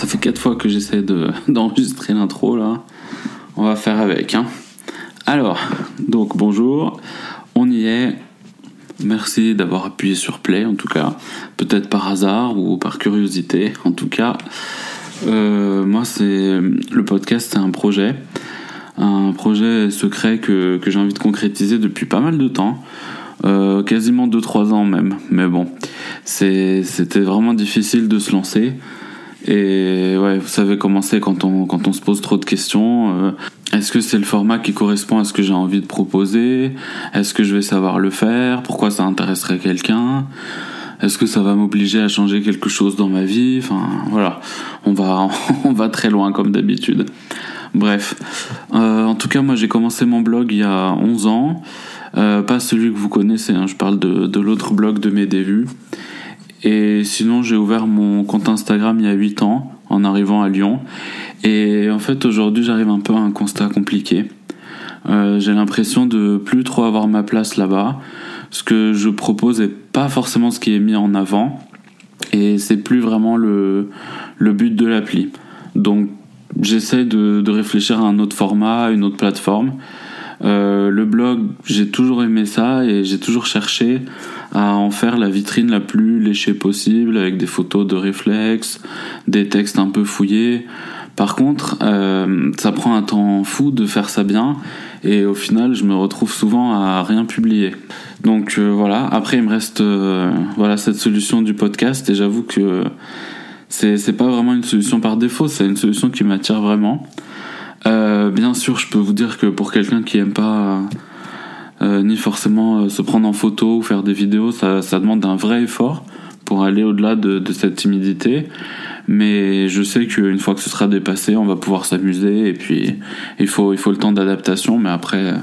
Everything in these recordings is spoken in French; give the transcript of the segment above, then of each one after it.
ça fait quatre fois que j'essaie d'enregistrer l'intro là. On va faire avec. Hein. Alors, donc bonjour, on y est. Merci d'avoir appuyé sur play en tout cas. Peut-être par hasard ou par curiosité. En tout cas, euh, moi c'est le podcast, c'est un projet, un projet secret que, que j'ai envie de concrétiser depuis pas mal de temps. Euh, quasiment 2-3 ans même. Mais bon, c'était vraiment difficile de se lancer. Et ouais, vous savez comment c'est quand on, quand on se pose trop de questions. Euh, est-ce que c'est le format qui correspond à ce que j'ai envie de proposer? Est-ce que je vais savoir le faire? Pourquoi ça intéresserait quelqu'un? Est-ce que ça va m'obliger à changer quelque chose dans ma vie? Enfin, voilà. On va, on va très loin comme d'habitude. Bref. Euh, en tout cas, moi j'ai commencé mon blog il y a 11 ans. Euh, pas celui que vous connaissez, hein, je parle de, de l'autre blog de mes débuts. Et sinon, j'ai ouvert mon compte Instagram il y a 8 ans, en arrivant à Lyon. Et en fait, aujourd'hui, j'arrive un peu à un constat compliqué. Euh, j'ai l'impression de plus trop avoir ma place là-bas. Ce que je propose est pas forcément ce qui est mis en avant. Et c'est plus vraiment le, le but de l'appli. Donc, j'essaie de, de réfléchir à un autre format, une autre plateforme. Euh, le blog, j'ai toujours aimé ça et j'ai toujours cherché à en faire la vitrine la plus léchée possible avec des photos de réflexes, des textes un peu fouillés. Par contre, euh, ça prend un temps fou de faire ça bien et au final, je me retrouve souvent à rien publier. Donc euh, voilà, après il me reste voilà cette solution du podcast et j'avoue que c'est c'est pas vraiment une solution par défaut, c'est une solution qui m'attire vraiment. Euh, bien sûr, je peux vous dire que pour quelqu'un qui aime pas euh, ni forcément euh, se prendre en photo ou faire des vidéos, ça, ça demande un vrai effort pour aller au-delà de, de, cette timidité. Mais je sais qu'une fois que ce sera dépassé, on va pouvoir s'amuser et puis il faut, il faut le temps d'adaptation, mais après,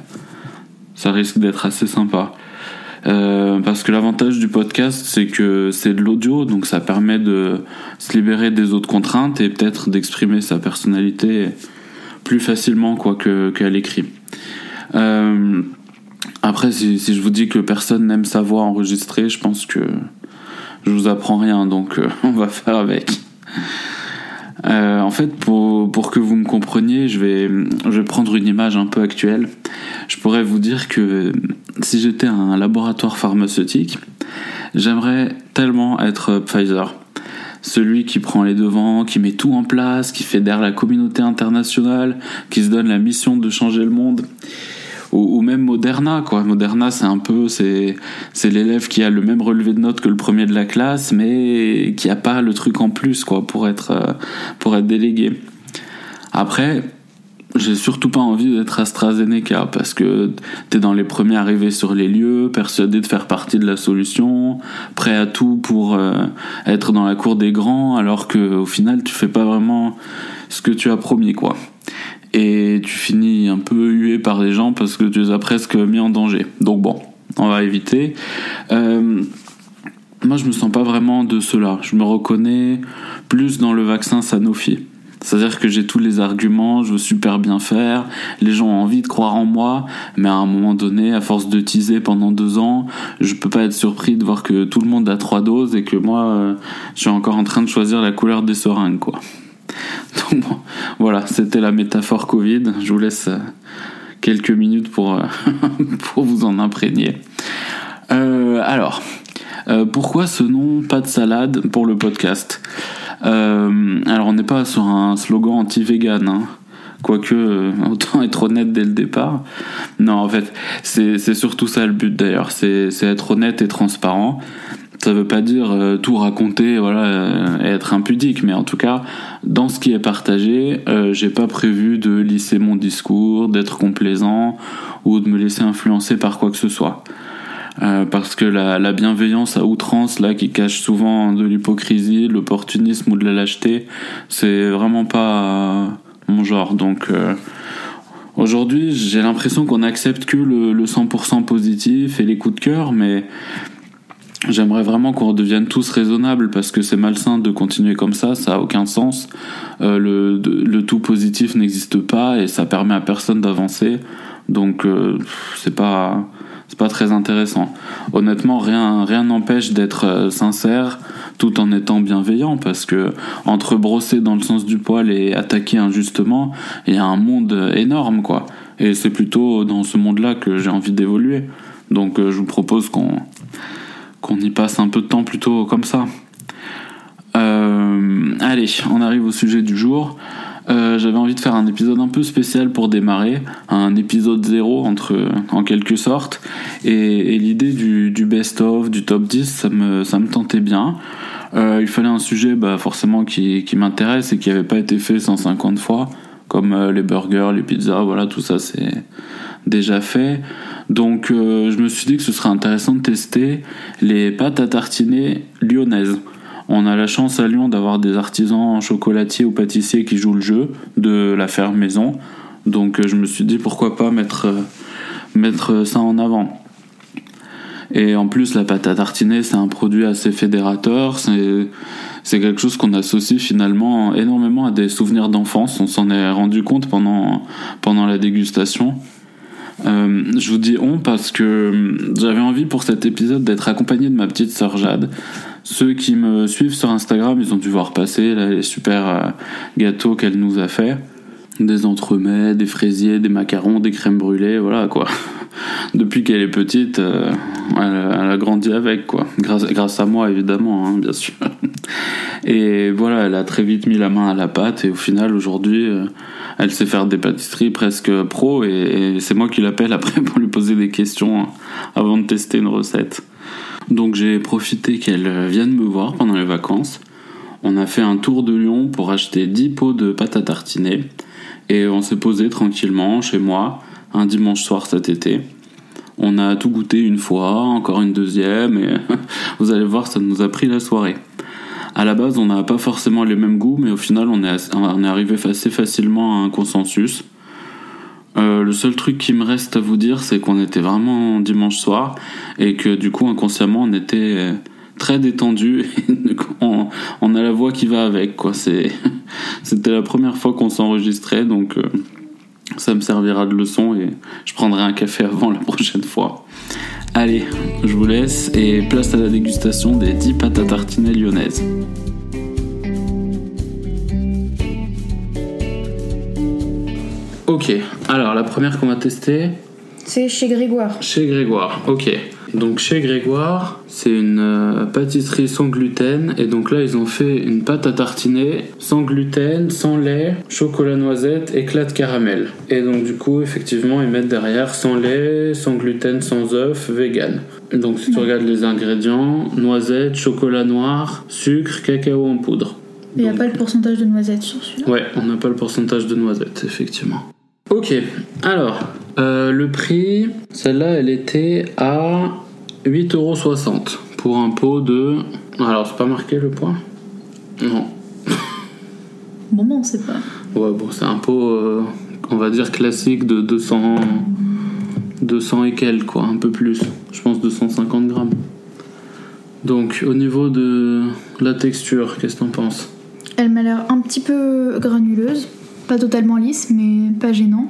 ça risque d'être assez sympa. Euh, parce que l'avantage du podcast, c'est que c'est de l'audio, donc ça permet de se libérer des autres contraintes et peut-être d'exprimer sa personnalité plus facilement quoi que qu'à l'écrit. Euh, après, si, je vous dis que personne n'aime sa voix enregistrée, je pense que je vous apprends rien, donc euh, on va faire avec. Euh, en fait, pour, pour que vous me compreniez, je vais, je vais prendre une image un peu actuelle. Je pourrais vous dire que si j'étais un laboratoire pharmaceutique, j'aimerais tellement être Pfizer celui qui prend les devants, qui met tout en place, qui fédère la communauté internationale, qui se donne la mission de changer le monde. Ou, même Moderna, quoi. Moderna, c'est un peu, c'est, c'est l'élève qui a le même relevé de notes que le premier de la classe, mais qui a pas le truc en plus, quoi, pour être, euh, pour être délégué. Après, j'ai surtout pas envie d'être AstraZeneca parce que t'es dans les premiers arrivés sur les lieux, persuadé de faire partie de la solution, prêt à tout pour euh, être dans la cour des grands, alors que au final tu fais pas vraiment ce que tu as promis quoi. Et tu finis un peu hué par les gens parce que tu les as presque mis en danger. Donc bon, on va éviter. Euh, moi je me sens pas vraiment de cela. Je me reconnais plus dans le vaccin Sanofi. C'est-à-dire que j'ai tous les arguments, je veux super bien faire, les gens ont envie de croire en moi, mais à un moment donné, à force de teaser pendant deux ans, je peux pas être surpris de voir que tout le monde a trois doses et que moi, euh, je suis encore en train de choisir la couleur des seringues, quoi. Donc voilà, c'était la métaphore Covid. Je vous laisse euh, quelques minutes pour, euh, pour vous en imprégner. alors, pourquoi ce nom pas de salade pour le podcast euh, alors on n'est pas sur un slogan anti-vegan, hein. quoique euh, autant être honnête dès le départ. Non, en fait, c'est surtout ça le but d'ailleurs, c'est être honnête et transparent. Ça veut pas dire euh, tout raconter, voilà, et être impudique, mais en tout cas, dans ce qui est partagé, j'ai pas prévu de lisser mon discours, d'être complaisant ou de me laisser influencer par quoi que ce soit. Euh, parce que la, la, bienveillance à outrance là qui cache souvent de l'hypocrisie, de l'opportunisme ou de la lâcheté, c'est vraiment pas mon genre. Donc euh, aujourd'hui, j'ai l'impression qu'on accepte que le, le 100% positif et les coups de cœur, mais J'aimerais vraiment qu'on redevienne tous raisonnables parce que c'est malsain de continuer comme ça, ça a aucun sens. Euh, le, le, tout positif n'existe pas et ça permet à personne d'avancer. Donc euh, c'est pas c'est pas très intéressant. Honnêtement, rien rien n'empêche d'être euh, sincère tout en étant bienveillant parce que entre brosser dans le sens du poil et attaquer injustement, il y a un monde énorme quoi. Et c'est plutôt dans ce monde-là que j'ai envie d'évoluer. Donc euh, je vous propose qu'on qu'on y passe un peu de temps plutôt comme ça. Euh, allez, on arrive au sujet du jour. Euh, j'avais envie de faire un épisode un peu spécial pour démarrer, un épisode zéro entre, en quelque sorte. Et, l'idée du, best-of, du top 10, ça me, ça me tentait bien. Euh, il fallait un sujet bah, forcément qui, qui m'intéresse et qui n'avait pas été fait 150 fois, comme euh, les burgers, les pizzas, voilà, tout ça c'est déjà fait. Donc je me suis dit que ce serait intéressant de tester les pâtes à tartiner lyonnaises. On a la chance à Lyon d'avoir des artisans chocolatiers ou pâtissiers qui jouent le jeu de la ferme maison. Donc euh, je me suis dit pourquoi pas mettre, euh, mettre ça en avant. Et en plus, la pâte à tartiner, c'est un produit assez fédérateur. C'est, quelque chose qu'on associe finalement énormément à des souvenirs d'enfance. On s'en est rendu compte pendant, pendant la dégustation. Euh, je vous dis on parce que j'avais envie pour cet épisode d'être accompagné de ma petite sœur Jade. Ceux qui me suivent sur Instagram, ils ont dû voir passer les super euh, gâteaux qu'elle nous a fait. Des entremets, des fraisiers, des macarons, des crèmes brûlées, voilà quoi. Depuis qu'elle est petite, euh, elle, a grandi avec quoi. Grâce, à moi évidemment, hein, bien sûr. Et voilà, elle a très vite mis la main à la pâte et au final aujourd'hui, euh, elle sait faire des pâtisseries presque pro et, et c'est moi qui l'appelle après pour lui poser des questions hein, avant de tester une recette. Donc j'ai profité qu'elle vienne me voir pendant les vacances. On a fait un tour de Lyon pour acheter 10 pots de pâte à tartiner. Et on s'est posé tranquillement chez moi un dimanche soir cet été. On a tout goûté une fois, encore une deuxième, et vous allez voir, ça nous a pris la soirée. À la base, on n'a pas forcément les mêmes goûts, mais au final, on est arrivé assez facilement à un consensus. Euh, le seul truc qui me reste à vous dire, c'est qu'on était vraiment dimanche soir et que du coup, inconsciemment, on était très détendu. on, on, a la voix qui va avec, quoi. c'était la première fois qu'on s'enregistrait, donc euh, ça me servira de leçon et je prendrai un café avant la prochaine fois. Allez, je vous laisse et place à la dégustation des 10 pâtes à tartiner lyonnaises. Ok, alors la première qu'on va tester. C'est chez Grégoire. Chez Grégoire, ok. Donc chez Grégoire, c'est une euh, pâtisserie sans gluten. Et donc là, ils ont fait une pâte à tartiner sans gluten, sans lait, chocolat noisette, éclat de caramel. Et donc du coup, effectivement, ils mettent derrière sans lait, sans gluten, sans œuf, vegan. Donc si tu regardes les ingrédients, noisette, chocolat noir, sucre, cacao en poudre. Il n'y a pas le pourcentage de noisette sur celui-là? Ouais, on n'a pas le pourcentage de noisette, effectivement. Ok, alors, euh, le prix, celle-là, elle était à 8,60€ pour un pot de. Alors, c'est pas marqué le poids? Non. Bon, bon, c'est pas. Ouais, bon, c'est un pot, euh, on va dire classique de 200. 200 et quelques, quoi, un peu plus. Je pense 250 grammes. Donc, au niveau de la texture, qu'est-ce que t'en penses? Elle m'a l'air un petit peu granuleuse. Pas totalement lisse, mais pas gênant.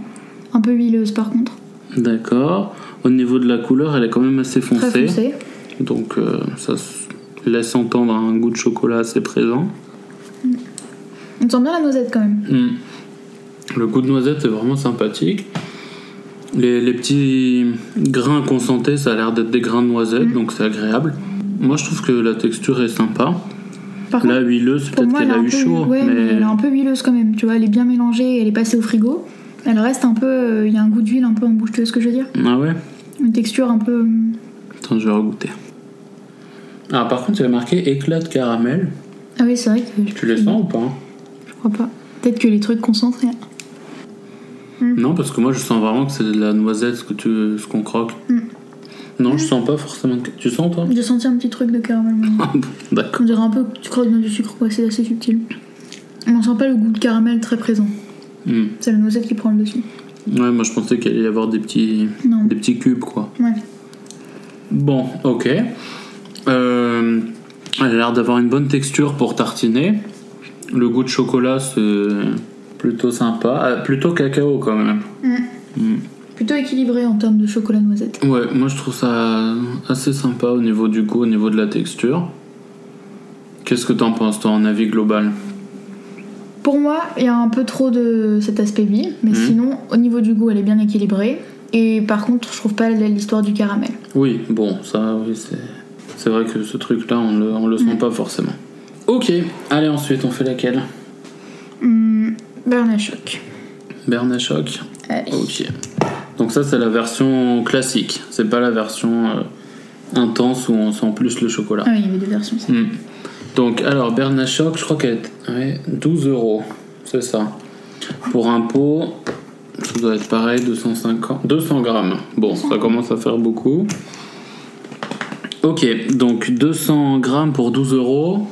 Un peu huileuse par contre. D'accord. Au niveau de la couleur, elle est quand même assez foncée. Très foncée. Donc euh, ça laisse entendre un goût de chocolat assez présent. On sent bien la noisette quand même. Hmm. Le goût de noisette est vraiment sympathique. Les, petits grains concentrés, ça a l'air d'être des grains de noisette, hmm. donc c'est agréable. Moi je trouve que la texture est sympa. Par la huileuse, peut-être qu'elle a eu chaud. mais... elle est un peu huileuse quand même. Tu vois, elle est bien mélangée, elle est passée au frigo. Elle reste un peu. Euh, il y a un goût d'huile un peu en bouche, tu vois ce que je veux dire Ah ouais? Une texture un peu. Attends, je vais regoûter. Ah, par contre, a marqué éclat de caramel. Ah oui, c'est vrai que. Tu les sens ou pas Je crois pas. Peut-être que les trucs concentrés. Non, parce que moi je sens vraiment que c'est de la noisette ce qu'on croque. Hmm. Non, je sens pas forcément. Tu sens toi J'ai senti un petit truc de caramel. Ah d'accord. On dirait un peu que tu croques dans du sucre, quoi. C'est assez subtil. On sent pas le goût de caramel très présent. Hmm. C'est la noisette qui prend le dessus. Ouais, moi je pensais qu'il allait y avoir des petits, des petits cubes, quoi. Ouais. Bon, ok. Euh, elle a l'air d'avoir une bonne texture pour tartiner. Le goût de chocolat, c'est plutôt sympa. Ah, plutôt cacao quand même. Hmm. Hmm. Plutôt équilibré en termes de chocolat noisette. Ouais, moi je trouve ça assez sympa au niveau du goût, au niveau de la texture. Qu'est-ce que t'en penses, toi, en avis global? Pour moi, il y a un peu trop de cet aspect vie, mais Mhm. sinon, au niveau du goût, elle est bien équilibrée. Et par contre, je trouve pas l'histoire du caramel. Oui, bon, ça, oui, c'est. C'est vrai que ce truc-là, on le, on le sent pas forcément. Ok, allez, ensuite, on fait laquelle? Hum, Berna Choc. Berna Choc Allez. Ok. Donc, ça, c'est la version classique. C'est pas la version euh, intense où on sent plus le chocolat. Ah oui, il y avait deux versions. ça. Hmm. Donc, alors, Berna Choc, je crois qu'elle est ouais, 12 euros. C'est ça. Pour un pot, ça doit être pareil, 250, 200 grammes. Bon, ça commence à faire beaucoup. Ok, donc 200 grammes pour 12 euros.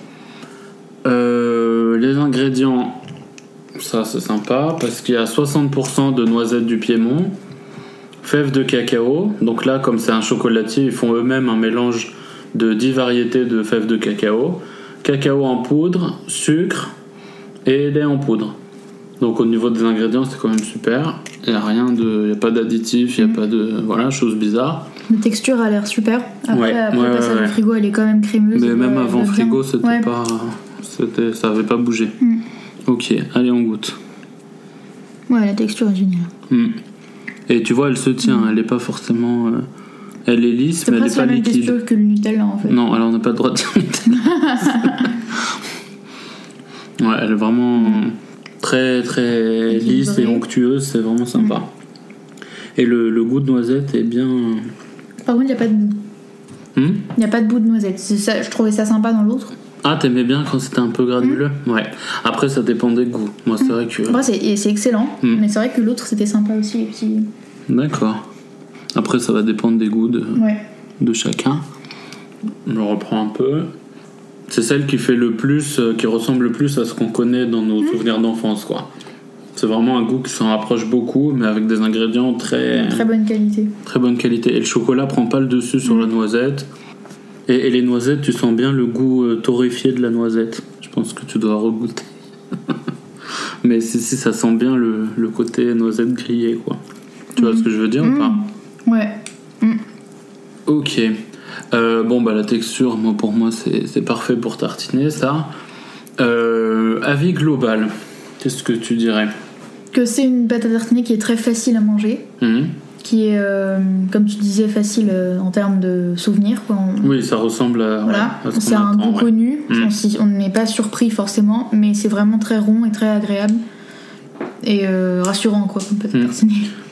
Euh, les ingrédients, ça c'est sympa parce qu'il y a 60% de noisettes du Piémont, fèves de cacao. Donc là, comme c'est un chocolatier, ils font eux-mêmes un mélange de 10 variétés de fèves de cacao, cacao en poudre, sucre et lait en poudre. Donc au niveau des ingrédients, c'est quand même super. Il n'y a rien de, il y a pas d'additifs, il n'y a pas de, voilà, choses bizarres. La texture a l'air super. Après, Ouais, après ouais, au frigo, elle est quand même crémeuse. Mais elle même avant frigo, c'était pas, c'était, ça avait pas bougé. Mm. Ok, allez on goûte. Ouais, la texture est géniale. Mm. Et tu vois, elle se tient, elle est pas forcément, euh, elle est lisse, C'est mais elle est presque pas la même liquide. texture que le Nutella en fait. Non, alors on n'a pas le droit de dire Ouais, elle est vraiment très très lisse et onctueuse, c'est vraiment sympa. Et le, le goût de noisette est bien. Par contre, il n'y a pas de bout. Hmm? Il n'y a pas de bout de noisette. C'est Ça, je trouvais ça sympa dans l'autre. Ah, t'aimais bien quand c'était un peu granuleux Ouais. Après, ça dépend des goûts. Moi, c'est vrai que. Après, c'est excellent. Mm. Mais c'est vrai que l'autre, c'était sympa aussi. D'accord. Après, ça va dépendre des goûts de, Ouais. de chacun. Je reprends un peu. C'est celle qui fait le plus, euh, qui ressemble le plus à ce qu'on connaît dans nos souvenirs d'enfance, quoi. C'est vraiment un goût qui s'en rapproche beaucoup, mais avec des ingrédients très, Très bonne qualité. très bonne qualité. Et le chocolat prend pas le dessus sur la noisette. Et, et les noisettes, tu sens bien le goût euh, torréfié de la noisette. Je pense que tu dois regoûter. mais si, si, ça sent bien le, le côté noisette grillée, quoi. Tu vois ce que je veux dire ou pas Ouais. Ok. Euh, bon, bah la texture, moi, pour moi, c'est c'est parfait pour tartiner, ça. Euh, avis global, qu'est-ce que tu dirais? Que c'est une pâte à tartiner qui est très facile à manger. Qui est, euh, comme tu disais, facile euh, en termes de souvenirs. Quoi. On- Oui, ça ressemble à. Voilà, ouais, à ce c'est un goût ouais. connu. Mm. On n'est pas surpris forcément, mais c'est vraiment très rond et très agréable. Et euh, rassurant, quoi, comme Mm.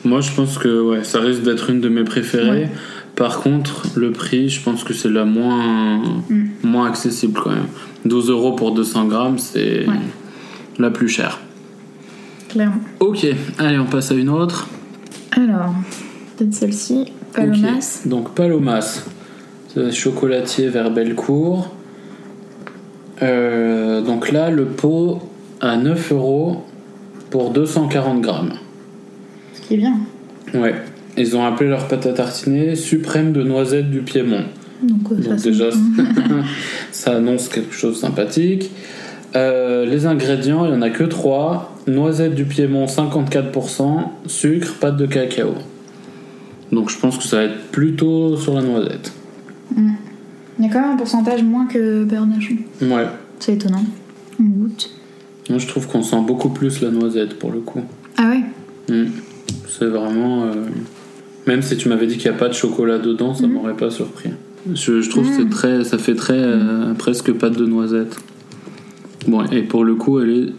Moi, je pense que ouais, ça risque d'être une de mes préférées. Ouais. Par contre, le prix, je pense que c'est la moins, Mm. moins accessible quand même. 12 euros pour 200 grammes, c'est la plus chère. Clairement. Ok, allez, on passe à une autre. Alors, peut-être celle-ci, Palomas. Donc Palomas, c'est chocolatier vers Bellecour. Euh, donc là, le pot à 9 euros pour 240 grammes. Ce qui est bien. Ouais. Ils ont appelé leur pâte à tartiner suprême de noisettes du Piémont. Donc, euh, Donc ça, déjà, ça annonce quelque chose de sympathique. Euh, les ingrédients, il n'y en a que 3. Noisettes du Piémont 54%, sucre, pâte de cacao. Donc je pense que ça va être plutôt sur la noisette. Il y a quand même un pourcentage moins que Bernachon. Ouais. C'est étonnant. On goûte. Moi je trouve qu'on sent beaucoup plus la noisette pour le coup. Ah ouais Mm. C'est vraiment... euh, Même si tu m'avais dit qu'il n'y a pas de chocolat dedans, ça m'aurait pas surpris. Je, je trouve que c'est très, ça fait très euh, presque pâte de noisette. Bon, et pour le coup, elle est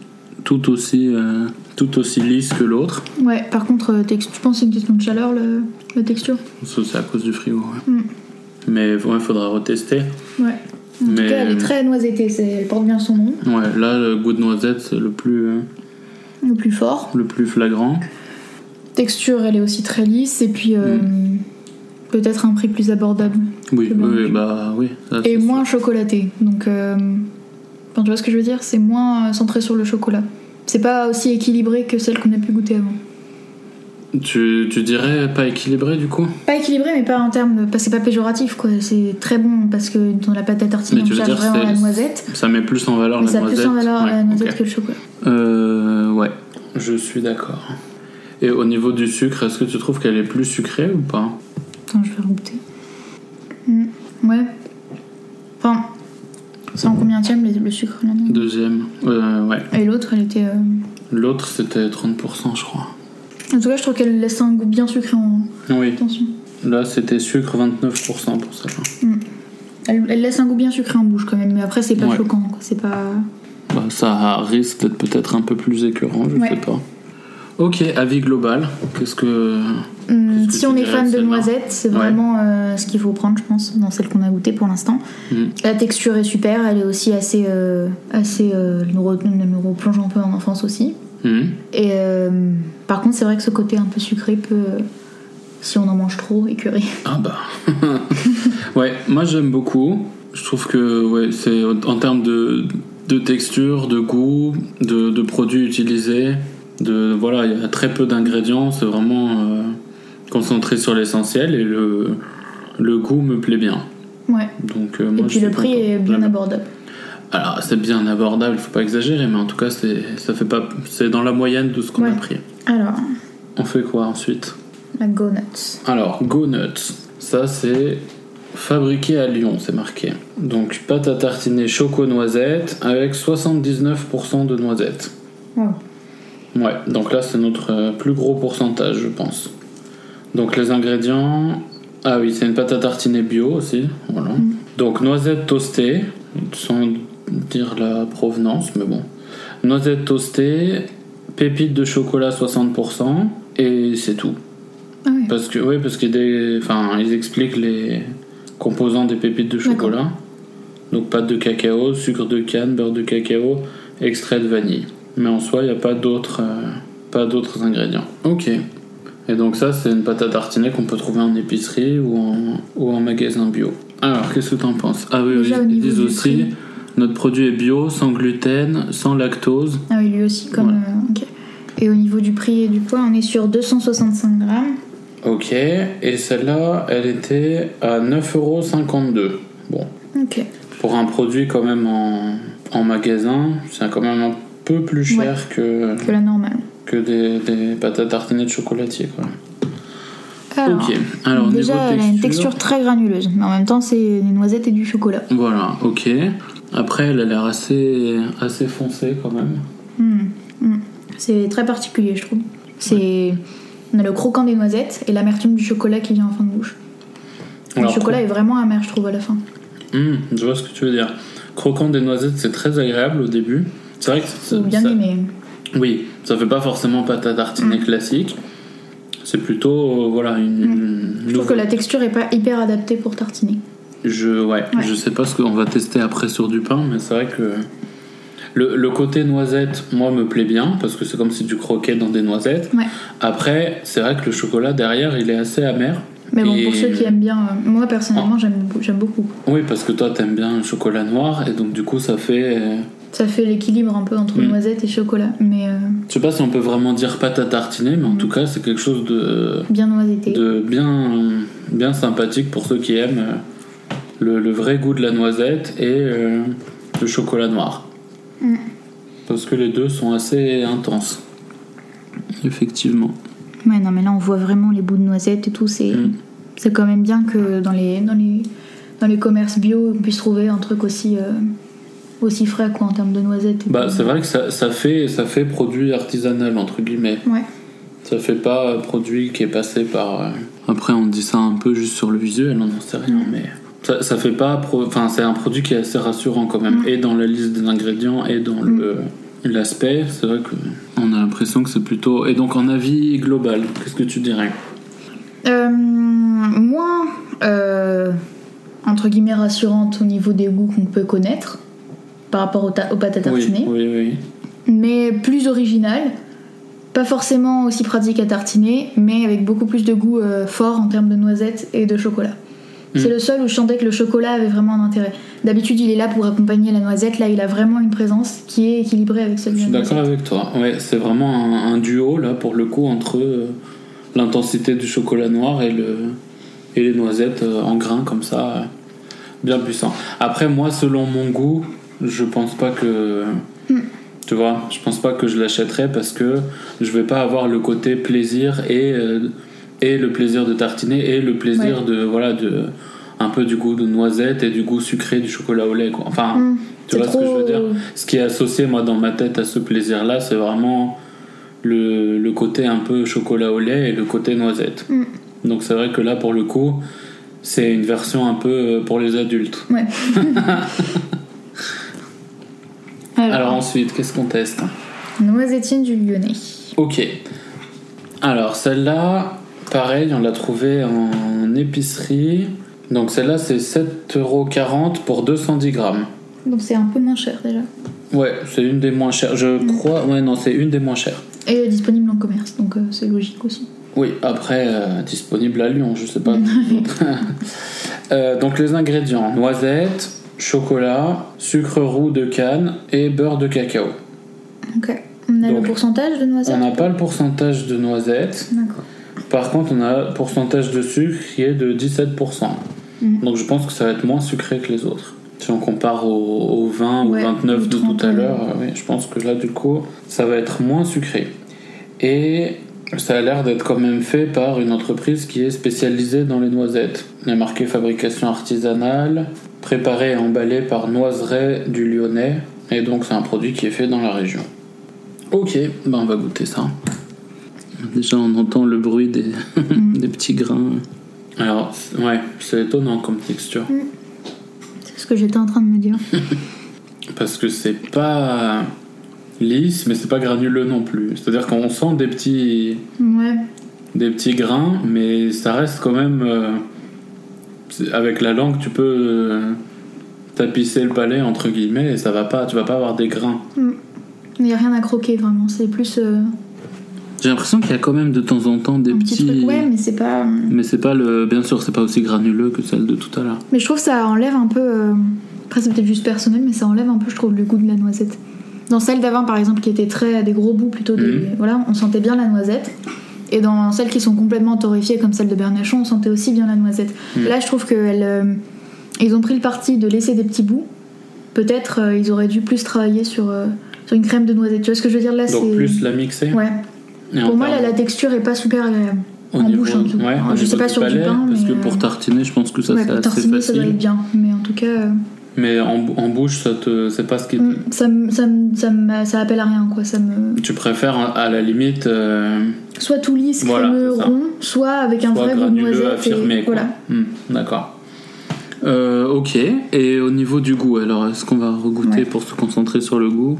tout aussi, euh, tout aussi lisse que l'autre. Ouais, par contre, euh, tu penses que c'est une question de chaleur, le- la texture? C'est à cause du frigo. ouais. Mm. Mais il faudra retester. Ouais. En Mais- tout cas, elle est très noisettée, elle porte bien son nom. Ouais, là, le goût de noisette, c'est le plus, euh, Le plus fort. le plus flagrant. Texture, elle est aussi très lisse. Et puis, euh, Mm. peut-être un prix plus abordable. Oui, bah oui. ça, Et moins chocolaté. Donc, euh, enfin, tu vois ce que je veux dire? C'est moins euh, centré sur le chocolat. C'est pas aussi équilibré que celle qu'on a pu goûter avant. Tu, tu dirais pas équilibré du coup? Pas équilibré, mais pas en termes. parce que C'est pas péjoratif, quoi. C'est très bon parce que dans la pâte à tartiner, on cherche vraiment la noisette. Ça met plus en valeur Mais la ça a noisette. plus en valeur Ouais, la noisette que le chocolat. Euh, ouais, je suis d'accord. Et au niveau du sucre, est-ce que tu trouves qu'elle est plus sucrée ou pas? Attends, je vais regoûter. Hmm, Ouais. Enfin, c'est en combien le, le sucre là Deuxième. Euh, ouais. Et l'autre, elle était. euh, L'autre, c'était 30%, je crois. En tout cas, je trouve qu'elle laisse un goût bien sucré en Oui. attention. Là, c'était sucre 29% pour ça. Elle, elle laisse un goût bien sucré en bouche quand même, mais après, c'est pas Ouais. choquant. quoi. C'est pas. Bah, ça risque d'être peut-être un peu plus écœurant, je Ouais. sais pas. Ok, avis global. Qu'est-ce que. Hum, si on est fan de noisettes, c'est Ouais. vraiment euh, ce qu'il faut prendre, je pense, dans celle qu'on a goûtée pour l'instant. Mm. La texture est super, elle est aussi assez. euh, assez euh, elle nous replonge un peu en enfance aussi. Hmm. Et euh, par contre, c'est vrai que ce côté un peu sucré peut, si on en mange trop, écœurer. Ah bah. ouais, moi j'aime beaucoup. Je trouve que ouais, c'est en termes de, de texture, de goût, de, de produits utilisés, de voilà, il y a très peu d'ingrédients, c'est vraiment euh, concentré sur l'essentiel et le, le goût me plaît bien. Ouais. Donc euh, moi Et puis le prix est bien abordable. Alors c'est bien abordable, faut pas exagérer, mais en tout cas c'est ça fait pas c'est dans la moyenne de ce qu'on a pris. Alors, On fait quoi ensuite? La Go Nuts. Alors, Go Nuts, ça c'est fabriqué à Lyon, c'est marqué. Donc, pâte à tartiner choco-noisette avec 79% de noisettes. Ouais, donc là c'est notre euh, plus gros pourcentage, je pense. Donc, les ingrédients. Ah oui, c'est une pâte à tartiner bio aussi. Voilà. Donc, noisettes toastées, sans dire la provenance, mais bon. Noisettes toastées, pépites de chocolat 60%, et c'est tout. Ah ouais. Parce que oui, parce qu'ils enfin, ils expliquent les composants des pépites de chocolat. Donc pâte de cacao, sucre de canne, beurre de cacao, extrait de vanille. Mais en soi, il n'y a pas d'autres euh, pas d'autres ingrédients. Ok. Et donc ça, c'est une pâte à tartiner qu'on peut trouver en épicerie ou en, ou en magasin bio. Alors, qu'est-ce que tu en penses? Ah oui, Déjà, ils disent aussi, prix. notre produit est bio, sans gluten, sans lactose. Ah oui, lui aussi, comme. Ouais. euh, ok. Et au niveau du prix et du poids, on est sur 265 grammes. Ok, et celle-là, elle était à 9,52€. Bon, Ok. pour un produit quand même en, en magasin, c'est quand même un peu plus cher que, Que la normale. que des, des pâtes à tartiner de chocolatier. Quoi. Alors, ok, alors déjà, niveau elle a une texture très granuleuse, mais en même temps, c'est des noisettes et du chocolat. Voilà, ok. Après, elle a l'air assez, assez foncée quand même. Hmm, hmm. C'est très particulier, je trouve. C'est. On a le croquant des noisettes et l'amertume du chocolat qui vient en fin de bouche. Alors, le chocolat est vraiment amer, je trouve, à la fin. Hum, je vois ce que tu veux dire. Croquant des noisettes, c'est très agréable au début. C'est vrai que C'est bien ça- aimé. Oui, ça fait pas forcément pâte à tartiner classique. C'est plutôt euh, voilà une, une Mm. Je trouve que la texture est pas hyper adaptée pour tartiner. Je ouais, Ouais. je sais pas ce qu'on va tester après sur du pain, mais c'est vrai que le, le côté noisette, moi, me plaît bien parce que c'est comme si tu croquais dans des noisettes. Ouais. Après, c'est vrai que le chocolat derrière, il est assez amer. Mais bon, Et- pour ceux qui aiment bien, euh, moi personnellement, j'aime beaucoup- j'aime beaucoup. Oui, parce que toi, t'aimes bien le chocolat noir et donc du coup, ça fait. Ça fait l'équilibre un peu entre Mm. noisettes et chocolat, mais euh, Je sais pas si on peut vraiment dire pâte à tartiner, mais en Mm. tout cas, c'est quelque chose de bien noisetté. de bien, bien sympathique pour ceux qui aiment euh, le, le vrai goût de la noisette et euh, le chocolat noir. Mm. Parce que les deux sont assez intenses. Effectivement. Ouais, non, mais là on voit vraiment les bouts de noisettes et tout. C'est c'est quand même bien que dans les, dans les, dans les commerces bio, on puisse trouver un truc aussi, euh, aussi frais quoi, en termes de noisettes. et Bah, c'est vrai que ça, ça fait, ça fait produit artisanal, entre guillemets. Ouais. Ça fait pas produit qui est passé par. euh, Après, on dit ça un peu juste sur le visuel, on n'en sait rien, Mm. mais. Ça, ça fait pas. pro- Enfin, c'est un produit qui est assez rassurant quand même, Mm. et dans la liste des ingrédients, et dans le. L'aspect, c'est vrai que on a l'impression que c'est plutôt. Et donc en avis global, qu'est-ce que tu dirais? Euh, moins, euh, entre guillemets, rassurante au niveau des goûts qu'on peut connaître par rapport aux, ta- aux pâtes à Oui, tartiner, oui, oui. mais plus originale. Pas forcément aussi pratique à tartiner, mais avec beaucoup plus de goût euh, fort en termes de noisettes et de chocolat. C'est Mm. le seul où je sentais que le chocolat avait vraiment un intérêt. D'habitude, il est là pour accompagner la noisette. Là, il a vraiment une présence qui est équilibrée avec Je de suis la d'accord noisette. avec toi. Ouais, c'est vraiment un, un duo là pour le coup entre euh, l'intensité du chocolat noir et le et les noisettes euh, en grains comme ça, bien puissant. Après moi, selon mon goût, je pense pas que Tu vois, je pense pas que je l'achèterais parce que je vais pas avoir le côté plaisir et, euh, et le plaisir de tartiner et le plaisir de voilà de un peu du goût de noisette et du goût sucré du chocolat au lait quoi. Enfin, Mm. tu vois ce que je veux dire? Ce qui est associé moi dans ma tête à ce plaisir là, c'est vraiment le, le côté un peu chocolat au lait et le côté noisette. Mm. Donc c'est vrai que là pour le coup, c'est une version un peu euh, pour les adultes. Ouais. Alors, Alors ensuite, qu'est-ce qu'on teste noisettine du Lyonnais. Ok. Alors celle-là, pareil, on l'a trouvée en épicerie. Donc celle-là, c'est 7,40€ pour 210 grammes. Donc c'est un peu moins cher déjà. Ouais, c'est une des moins chères. Je Mm. crois. Ouais, non, c'est une des moins chères. Et euh, disponible en commerce, donc euh, c'est logique aussi. Oui, après, euh, disponible à Lyon, je sais pas. Donc les ingrédients noisettes, chocolat, sucre roux de canne et beurre de cacao. Ok. On a Donc, le pourcentage de noisettes On n'a pas le pourcentage de noisettes. D'accord. Par contre, on a un pourcentage de sucre qui est de 17%. Mhm. Donc je pense que ça va être moins sucré que les autres. Si on compare au, au 20 Ouais, ou 29 ou de 30, tout à l'heure, oui, je pense que là, du coup, ça va être moins sucré. Et ça a l'air d'être quand même fait par une entreprise qui est spécialisée dans les noisettes. Il y a marqué fabrication artisanale, préparé et emballé par Noiserais du Lyonnais. Et donc c'est un produit qui est fait dans la région. Ok, ben on va goûter ça. Déjà on entend le bruit des, des petits grains. Alors, ouais, c'est étonnant comme texture. C'est ce que j'étais en train de me dire. Parce que c'est pas lisse, mais c'est pas granuleux non plus. C'est-à-dire qu'on sent des petits, Ouais. des petits grains, mais ça reste quand même. Avec la langue, tu peux euh, tapisser le palais, entre guillemets, et ça va pas, tu vas pas avoir des grains. Il n'y a rien à croquer vraiment, c'est plus euh, J'ai l'impression qu'il y a quand même de temps en temps des un petit petits. truc. Ouais, mais c'est pas. euh, Mais c'est pas le. Bien sûr, c'est pas aussi granuleux que celle de tout à l'heure. Mais je trouve que ça enlève un peu. euh, Après, c'est peut-être juste personnel, mais ça enlève un peu, je trouve, le goût de la noisette. Dans celle d'avant, par exemple, qui était très des gros bouts plutôt, des... Mhm. voilà, on sentait bien la noisette. Et dans celles qui sont complètement torréfiées, comme celle de Bernachon, on sentait aussi bien la noisette. Mhm. Là, je trouve qu'ils ils ont pris le parti de laisser des petits bouts. Peut-être euh, ils auraient dû plus travailler sur, euh, sur une crème de noisette. Tu vois ce que je veux dire là Donc plus la mixer. Ouais. Et Pour moi, là, la texture est pas super agréable. au en niveau- bouche, en tout. ouais, je sais pas sur du pain, Parce mais, que euh, pour tartiner, je pense que ça ouais, c'est assez tartiner, ça doit facile. être bien. Mais en tout cas, euh, Mais en, en bouche, ça te, c'est pas ce qui. mm, ça, me- ça, me- ça, me- ça appelle à rien. quoi. Ça me... Tu préfères à la limite euh, Soit tout lisse, crémeux, rond, soit avec un soit vrai goût de noisette. affirmé. et... quoi. Voilà. Hmm, D'accord. Euh, ok. Et au niveau du goût, alors est-ce qu'on va regoûter Ouais. pour se concentrer sur le goût?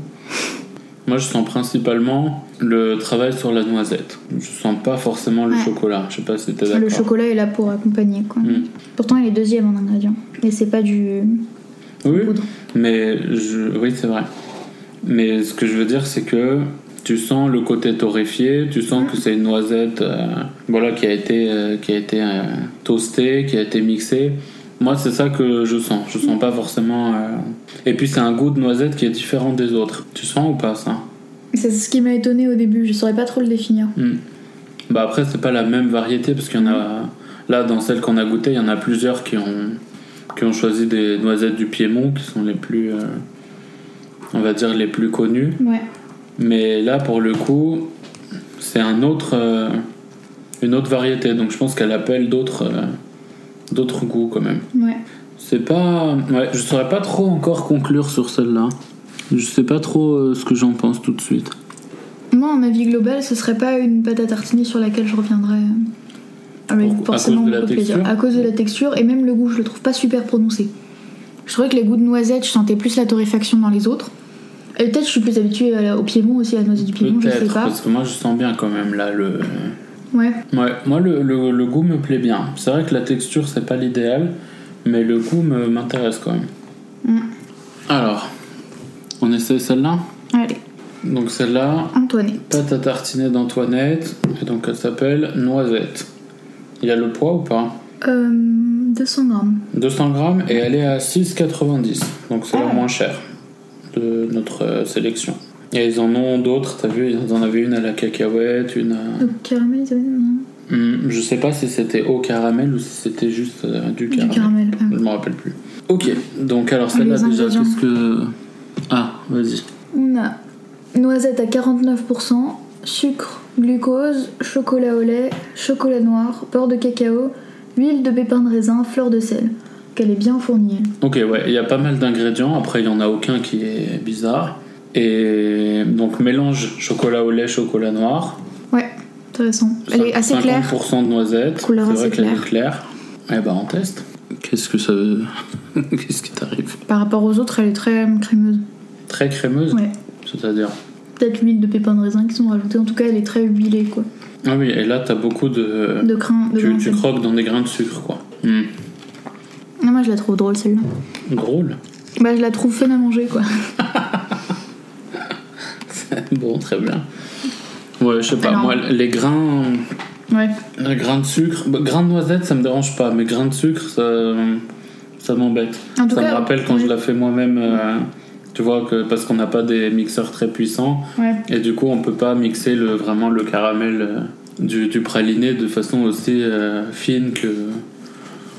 Moi, je sens principalement le travail sur la noisette. Je sens pas forcément le Ouais. chocolat. Je sais pas si t'es d'accord. Le chocolat est là pour accompagner. Quoi. Mm. Pourtant, il est deuxième en ingrédient. Et c'est pas du Oui, mais je... oui, c'est vrai. Mais ce que je veux dire, c'est que tu sens le côté torréfié, tu sens que c'est une noisette euh, voilà, qui a été, euh, qui a été euh, toastée, qui a été mixée. Moi, c'est ça que je sens. Je sens pas forcément. Et puis, c'est un goût de noisette qui est différent des autres. Tu sens ou pas ça? C'est ce qui m'a étonné au début. Je saurais pas trop le définir. Hmm. Bah après, c'est pas la même variété parce qu'il y en a. Là, dans celle qu'on a goûtée, il y en a plusieurs qui ont, qui ont choisi des noisettes du Piémont qui sont les plus. euh, On va dire les plus connues. Ouais. Mais là, pour le coup, c'est un autre, euh, une autre variété. Donc je pense qu'elle appelle d'autres, euh, d'autres goûts quand même. Ouais. C'est pas, ouais, je saurais pas trop encore conclure sur celle-là. Je sais pas trop ce que j'en pense tout de suite. Moi, en avis global, ce serait pas une pâte à tartiner sur laquelle je reviendrais. Euh, Avec Pour- à forcément cause de la beaucoup de plaisir. texture À cause de la texture et même le goût, je le trouve pas super prononcé. Je trouvais que les goûts de noisette, je sentais plus la torréfaction dans les autres. Et peut-être je suis plus habituée au Piémont aussi, à la noisette du Piémont, je sais pas. parce que moi je sens bien quand même là le. Ouais. Ouais, moi le, le, le goût me plaît bien. C'est vrai que la texture c'est pas l'idéal, mais le goût m'intéresse quand même. Mm. Alors, on essaie celle-là? Allez, Donc celle-là, Antoinette. pâte à tartiner d'Antoinette, et donc elle s'appelle Noisette. Il y a le poids ou pas Euh, 200 grammes. 200 grammes et elle est à 6,90. Donc c'est Ah la ouais. moins chère de notre euh, sélection. Et ils en ont d'autres, t'as vu, ils en avaient une à la cacahuète, une à... Donc caramel, ils avaient- non Hmm, je sais pas si c'était au caramel ou si c'était juste euh, du Du caramel. caramel. ah. Je me rappelle plus. Ok, donc alors celle-là Les déjà, qu'est-ce que... Ah, vas-y. On a noisette à 49%, sucre, glucose, chocolat au lait, chocolat noir, beurre de cacao, huile de pépins de raisin, fleur de sel. Qu'elle est bien fournie. Ok, ouais, il y a pas mal d'ingrédients. Après, il y en a aucun qui est bizarre. Et donc, mélange chocolat au lait, chocolat noir. Ouais, intéressant. Elle est assez claire. 50% de noisettes. Couleur C'est assez vrai qu'elle est claire. claire. Eh ben, on teste. Qu'est-ce que ça veut Qu'est-ce qui t'arrive? Par rapport aux autres, elle est très crémeuse. Très crémeuse? Ouais. C'est-à-dire? Peut-être l'huile de pépins de raisin qui sont rajoutées. En tout cas, elle est très huilée, quoi. Ah oui, et là, t'as beaucoup de. De crin, de tu, grains tu croques dans des grains de sucre, quoi. Hmm. Ah, moi, je la trouve drôle, celle-là. Drôle. Bah, je la trouve fun à manger, quoi. bon, très bien. Ouais, je sais pas. Alors- Moi, les grains. Ouais. Les grains de sucre. bah, grains de noisette, ça me dérange pas. Mais grains de sucre, ça. Ça m'embête. Ça cas, me rappelle quand je la fais moi-même. euh, tu vois, que, parce qu'on n'a pas des mixeurs très puissants. Ouais. Et du coup, on peut pas mixer le, vraiment le caramel euh, du, du praliné de façon aussi euh, fine que.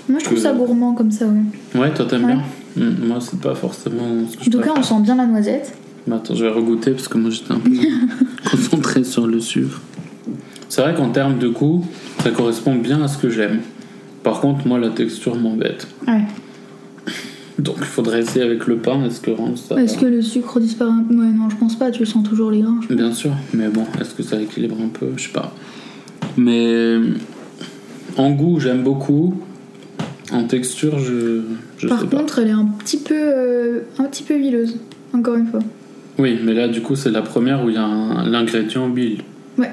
Moi, je trouve Que- ça gourmand comme ça, ouais. Ouais, toi t'aimes Ouais. bien Hmm, Moi, c'est pas forcément ce que En tout cas, on sent bien la noisette. Attends, je vais regoûter parce que moi j'étais un peu concentré sur le sucre. C'est vrai qu'en termes de goût, ça correspond bien à ce que j'aime. Par contre, moi, la texture m'embête. Ouais. Donc, il faudrait essayer avec le pain. Est-ce que ça Est-ce que le sucre disparaît un peu? Ouais, non, je pense pas. Tu sens toujours les grains. Bien sûr, mais bon, est-ce que ça équilibre un peu? Je sais pas. Mais en goût, j'aime beaucoup. En texture, je, je Par sais pas. contre, elle est un petit peu, euh, un petit peu huileuse. Encore une fois. Oui, mais là, du coup, c'est la première où il y a l'ingrédient huile. Ouais.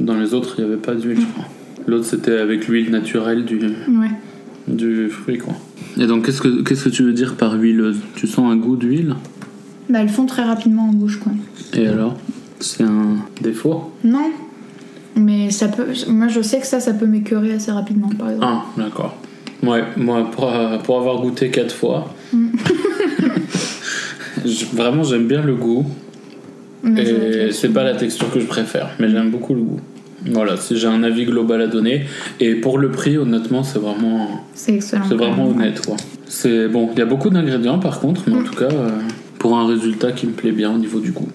Dans les autres, il n'y avait pas d'huile, je crois. L'autre, c'était avec l'huile naturelle du, Ouais. du fruit, quoi. Et donc, qu'est-ce que, qu'est-ce que tu veux dire par huileuse? Tu sens un goût d'huile? Bah, elles font très rapidement en bouche, quoi. Et alors? C'est un défaut? Non. Mais ça peut. Moi, je sais que ça, ça peut m'écœurer assez rapidement, par exemple. Ah, d'accord. Ouais, moi, pour, euh, pour avoir goûté quatre fois, Mm. je- vraiment, j'aime bien le goût. Mais Et c'est pas la texture que je préfère, mais j'aime beaucoup le goût. Voilà, si j'ai un avis global à donner. Et pour le prix, honnêtement, c'est vraiment, C'est excellent. c'est vraiment honnête, quoi. C'est bon, il y a beaucoup d'ingrédients par contre, mais en Mm. tout cas, euh, pour un résultat qui me plaît bien au niveau du goût.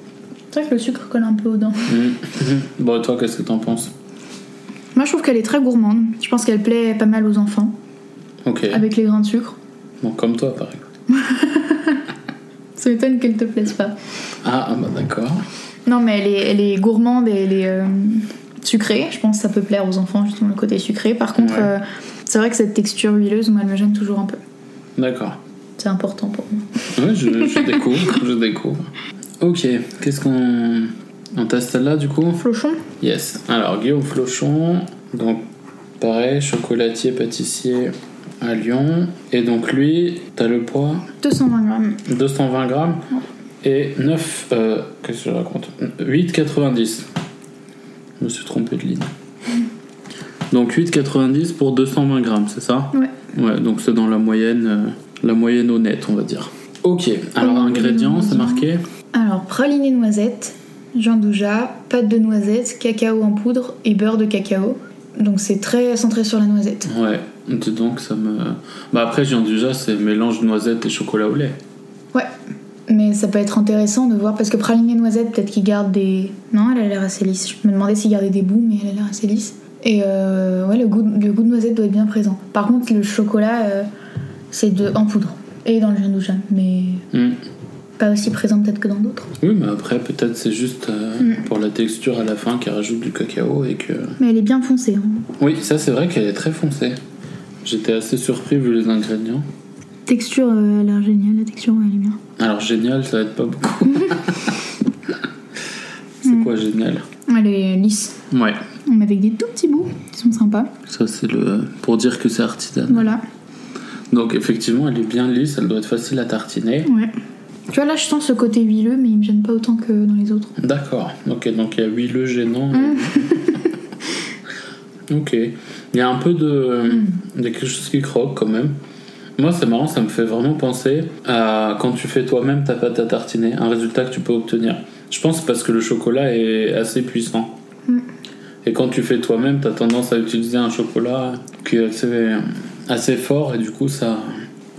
C'est vrai que le sucre colle un peu aux dents. Mm. bon, et toi, qu'est-ce que t'en penses? Moi, je trouve qu'elle est très gourmande. Je pense qu'elle plaît pas mal aux enfants, Ok. avec les grains de sucre. Bon, comme toi, par exemple. Ça m'étonne qu'elle te plaise pas. Ah, ah bah d'accord. Non, mais elle est, elle est gourmande et elle est euh, sucrée. Je pense que ça peut plaire aux enfants, justement, le côté sucré. Par contre, Ouais. euh, c'est vrai que cette texture huileuse, moi, elle me gêne toujours un peu. D'accord. C'est important pour moi. Ouais, je, je découvre, je découvre. Ok, qu'est-ce qu'on. On teste celle-là du coup? Flochon Yes. Alors, Guillaume Flochon, donc pareil, chocolatier, pâtissier à Lyon. Et donc lui, t'as le poids? 220 grammes. 220 grammes et 9. euh, Qu'est-ce que je raconte? 8,90. Je me suis trompé de ligne. Donc 8,90 pour 220 grammes, c'est ça? Ouais. Ouais, donc c'est dans la moyenne, euh, la moyenne honnête, on va dire. Ok, alors ingrédients, c'est marqué? Alors, praliné noisette, jandouja, pâte de noisette, cacao en poudre et beurre de cacao. Donc c'est très centré sur la noisette. Ouais, dis donc ça me. Bah après, j'ai déjà, c'est mélange de noisettes et chocolat au lait. Ouais. Mais ça peut être intéressant de voir parce que praliné noisette, peut-être qu'il garde des. Non, elle a l'air assez lisse. Je me demandais s'il gardait des bouts, mais elle a l'air assez lisse. Et euh, ouais, le goût, le goût de noisette doit être bien présent. Par contre, le chocolat, euh, c'est de en poudre et dans le jandouja, mais Hmm. pas aussi présent peut-être que dans d'autres. Oui, mais après, peut-être c'est juste euh, Mm. pour la texture à la fin qui rajoute du cacao et que. Mais elle est bien foncée. hein. Oui, ça c'est vrai qu'elle est très foncée. J'étais assez surpris vu les ingrédients. Texture, euh, elle a l'air géniale. La texture, ouais, elle est bien. Alors génial, ça aide pas beaucoup. c'est Mm. quoi génial? Elle est lisse, Ouais, mais avec des tout petits bouts qui sont sympas. ça c'est le pour dire que c'est artisanal. Voilà. Donc effectivement, elle est bien lisse, elle doit être facile à tartiner. Ouais. Tu vois, là, je sens ce côté huileux, mais il me gêne pas autant que dans les autres. D'accord. Ok, donc il y a huileux gênant. Mm. ok. Il y a un peu de, Mm. il y a quelque chose qui croque quand même. Moi, c'est marrant, ça me fait vraiment penser à quand tu fais toi-même ta pâte à tartiner, un résultat que tu peux obtenir. Je pense parce que le chocolat est assez puissant. Mm. Et quand tu fais toi-même, tu as tendance à utiliser un chocolat qui est assez, assez fort et du coup, ça,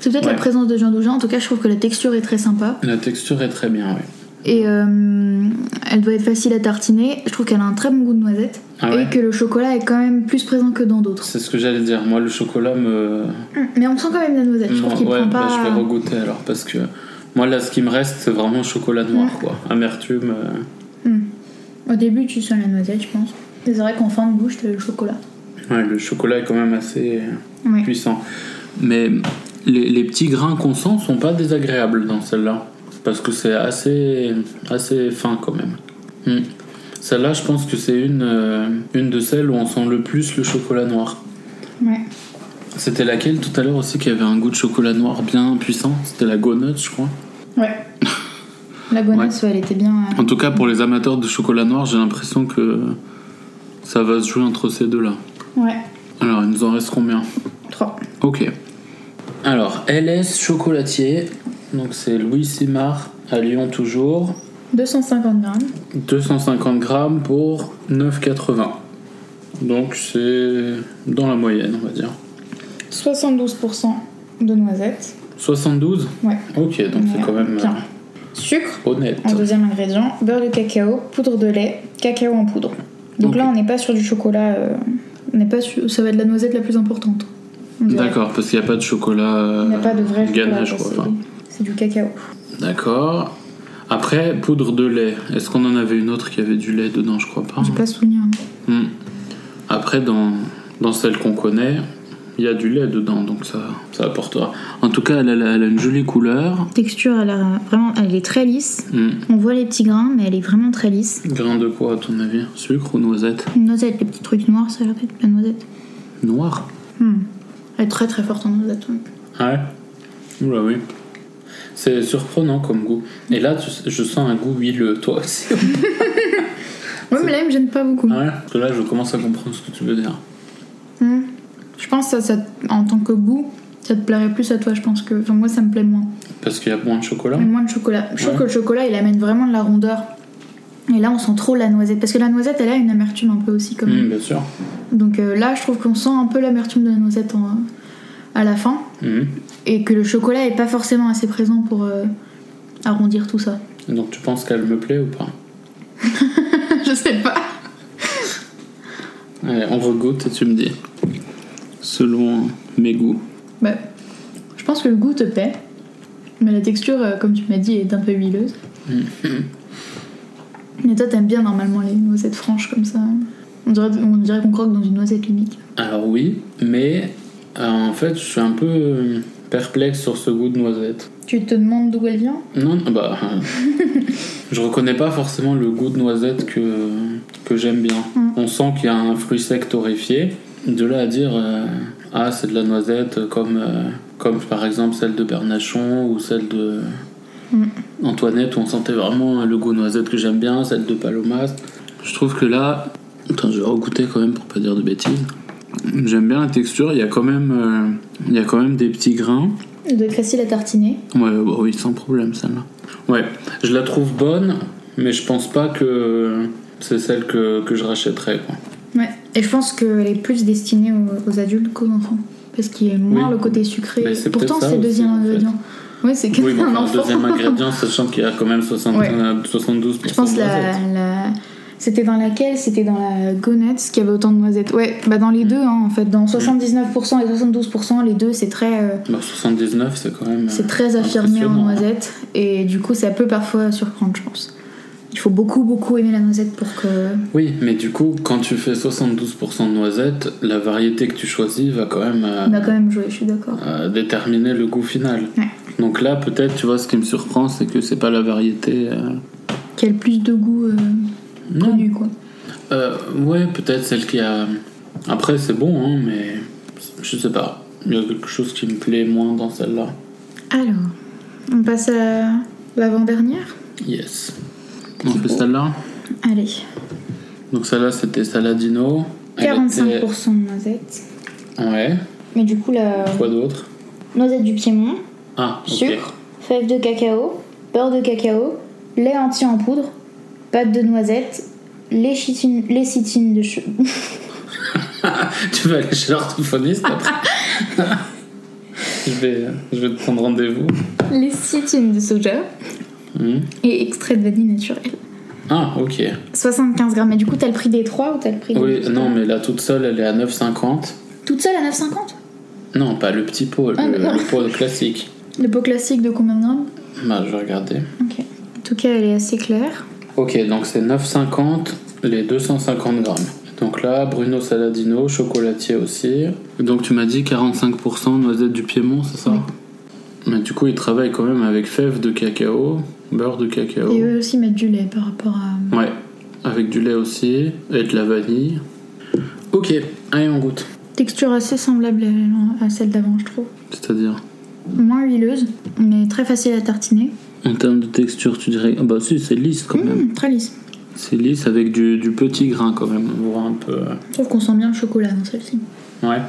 C'est peut-être Ouais. la présence de jandouja. En tout cas, je trouve que la texture est très sympa. la texture est très bien, oui. Et euh, elle doit être facile à tartiner. Je trouve qu'elle a un très bon goût de noisette. Ah ouais Et que le chocolat est quand même plus présent que dans d'autres. C'est ce que j'allais dire. Moi, le chocolat me. Mais on sent quand même la noisette. Je trouve Non, qu'il ouais, prend bah, pas. je vais regoûter alors parce que moi là, ce qui me reste, c'est vraiment chocolat noir, Mm. quoi. Amertume. euh, Au début, tu sens la noisette, je pense. C'est vrai qu'en fin de bouche, t'as le chocolat. Ouais, le chocolat est quand même assez puissant. Mais les, les petits grains qu'on sent sont pas désagréables dans celle-là. Parce que c'est assez, assez fin quand même. Hmm. Celle-là, je pense que c'est une, euh, une de celles où on sent le plus le chocolat noir. Ouais. C'était laquelle tout à l'heure aussi qui avait un goût de chocolat noir bien puissant? C'était la Go Nuts, je crois. Ouais. La ouais, elle était bien. euh, En tout cas, pour les amateurs de chocolat noir, j'ai l'impression que ça va se jouer entre ces deux-là. Ouais. Alors, il nous en reste combien? 3. Ok. Alors, LS chocolatier. Donc, c'est Louis Simard à Lyon toujours. 250 grammes. 250 grammes pour 9,80. Donc, c'est dans la moyenne, on va dire. 72% de noisettes. 72 Ouais. Ok, donc c'est quand même bien. euh, Sucre honnête. en deuxième ingrédient. Beurre de cacao, poudre de lait, cacao en poudre. Donc là, on n'est pas sur du chocolat. euh, on n'est pas sur... Ça va être la noisette la plus importante. D'accord, parce qu'il n'y a pas de chocolat. Il n'y a pas de vrai chocolat. quoi. C'est- du cacao. D'accord. Après, poudre de lait. Est-ce qu'on en avait une autre qui avait du lait dedans? Je crois pas. J'ai hein. pas souvenir. Hmm. Après, dans, dans celle qu'on connaît, il y a du lait dedans, donc ça, ça apportera. En tout cas, elle a, elle a une jolie couleur. Texture, elle, a vraiment, elle est très lisse. Hmm. On voit les petits grains, mais elle est vraiment très lisse. Grain de quoi, à ton avis? Sucre ou noisette? Noisette, les petits trucs noirs, ça a l'air d'être la noisette. Noir? Hmm. Elle est très très forte en noisette. ouais. Ah ouais? Oula, oui. C'est surprenant comme goût. Et là, tu- je sens un goût huileux, toi aussi. Ouais, mais là, il me gêne pas beaucoup. Ah ouais Parce que là, je commence à comprendre ce que tu veux dire. Hmm. Je pense que ça, ça- en tant que goût, ça te plairait plus à toi, je pense que. Enfin, moi, ça me plaît moins. Parce qu'il y a moins de chocolat moins de chocolat. Je trouve que le chocolat, il amène vraiment de la rondeur. Et là, on sent trop la noisette. Parce que la noisette, elle a une amertume un peu aussi, comme. Hmm, Bien sûr. Donc euh, là, je trouve qu'on sent un peu l'amertume de la noisette en- à la fin. Hmm. Et que le chocolat est pas forcément assez présent pour euh, arrondir tout ça. Donc, tu penses qu'elle me plaît ou pas? Je sais pas. Allez, on regoute et tu me dis. Selon mes goûts. Bah, je pense que le goût te plaît. Mais la texture, euh, comme tu m'as dit, est un peu huileuse. Mais toi, t'aimes bien normalement les noisettes franches comme ça. On dirait, on dirait qu'on croque dans une noisette limite. Alors oui, mais euh, en fait, je suis un peu perplexe sur ce goût de noisette. Tu te demandes d'où elle vient? Non, bah, euh, je reconnais pas forcément le goût de noisette que, que j'aime bien. Mm. On sent qu'il y a un fruit sec torréfié. De là à dire, euh, ah, c'est de la noisette comme, euh, comme par exemple celle de Bernachon ou celle de Mm. Antoinette où on sentait vraiment le goût de noisette que j'aime bien, celle de Palomas. Je trouve que là, attends, je vais regoûter quand même pour pas dire de bêtises. J'aime bien la texture, il y a quand même, euh, il y a quand même des petits grains. Être facile à tartiner. Ouais, bah oui, sans problème celle-là. Ouais, je la trouve bonne, mais je pense pas que c'est celle que, que je rachèterais. Quoi. Ouais. Et je pense qu'elle est plus destinée aux, aux adultes qu'aux enfants. Parce qu'il y a moins Oui. le côté sucré. Mais c'est Pourtant, c'est le aussi, deuxième en fait. ingrédient. Ouais, c'est Oui, mais qu'un enfin, enfant. deuxième ingrédient, sachant qu'il y a quand même 60, Ouais. euh, 72% Je pense de la... C'était dans laquelle? C'était dans la Gonette qui avait autant de noisettes. Ouais, bah dans les deux, hein, en fait. Dans 79% et 72%, les deux, c'est très, euh, Bah, 79, c'est quand même. c'est euh, très affirmé en impressionnant. noisettes. Et du coup, ça peut parfois surprendre, je pense. Il faut beaucoup, beaucoup aimer la noisette pour que. Oui, mais du coup, quand tu fais 72% de noisettes, la variété que tu choisis va quand même euh, On a quand même joué, je suis d'accord. euh, déterminer le goût final. Ouais. Donc là, peut-être, tu vois, ce qui me surprend, c'est que c'est pas la variété. euh, Quel plus de goût euh, Non. connu, quoi. Euh, ouais, peut-être celle qui a. Après, c'est bon, hein, mais je sais pas. Il y a quelque chose qui me plaît moins dans celle-là. Alors, on passe à l'avant-dernière Yes. On fait celle-là. Allez. Donc celle-là, c'était Saladino. Elle 45% était- de noisettes. Ouais. Mais du coup, la Quoi d'autre noisette du Piémont, Ah, ok. sucre, fèves de cacao, beurre de cacao, lait entier en poudre, pâte de noisette, lécithine, lécithine de che- tu vas aller chez l'orthophoniste après? Je, vais, je vais te prendre rendez-vous. lécithine de soja, Hmm. et extrait de vanille naturel. Ah, ok. 75 grammes. Mais du coup, t'as le prix des 3 ou t'as le prix des Oui, non, mais la toute seule, elle est à 9,50. Toute seule à 9,50 Non, pas le petit pot, le, Ah, le pot classique. Le pot classique de combien de grammes? Bah, je vais regarder. Ok. En tout cas, elle est assez claire. Ok, donc c'est 9,50 les 250 grammes. Donc là, Bruno Saladino, chocolatier aussi. Donc tu m'as dit 45% noisette du Piémont, c'est ça? Oui. Mais du coup, il travaille quand même avec fèves de cacao, beurre de cacao. Et eux aussi mettent du lait par rapport à. Ouais, avec du lait aussi, et de la vanille. Ok, allez, on goûte. Texture assez semblable à celle d'avant, je trouve. C'est-à-dire? Moins huileuse, mais très facile à tartiner. En termes de texture, tu dirais. Ah bah si, c'est lisse quand même. Mmh, très lisse. C'est lisse avec du, du petit grain quand même. On voit un peu. Je trouve qu'on sent bien le chocolat dans celle-ci. Ouais.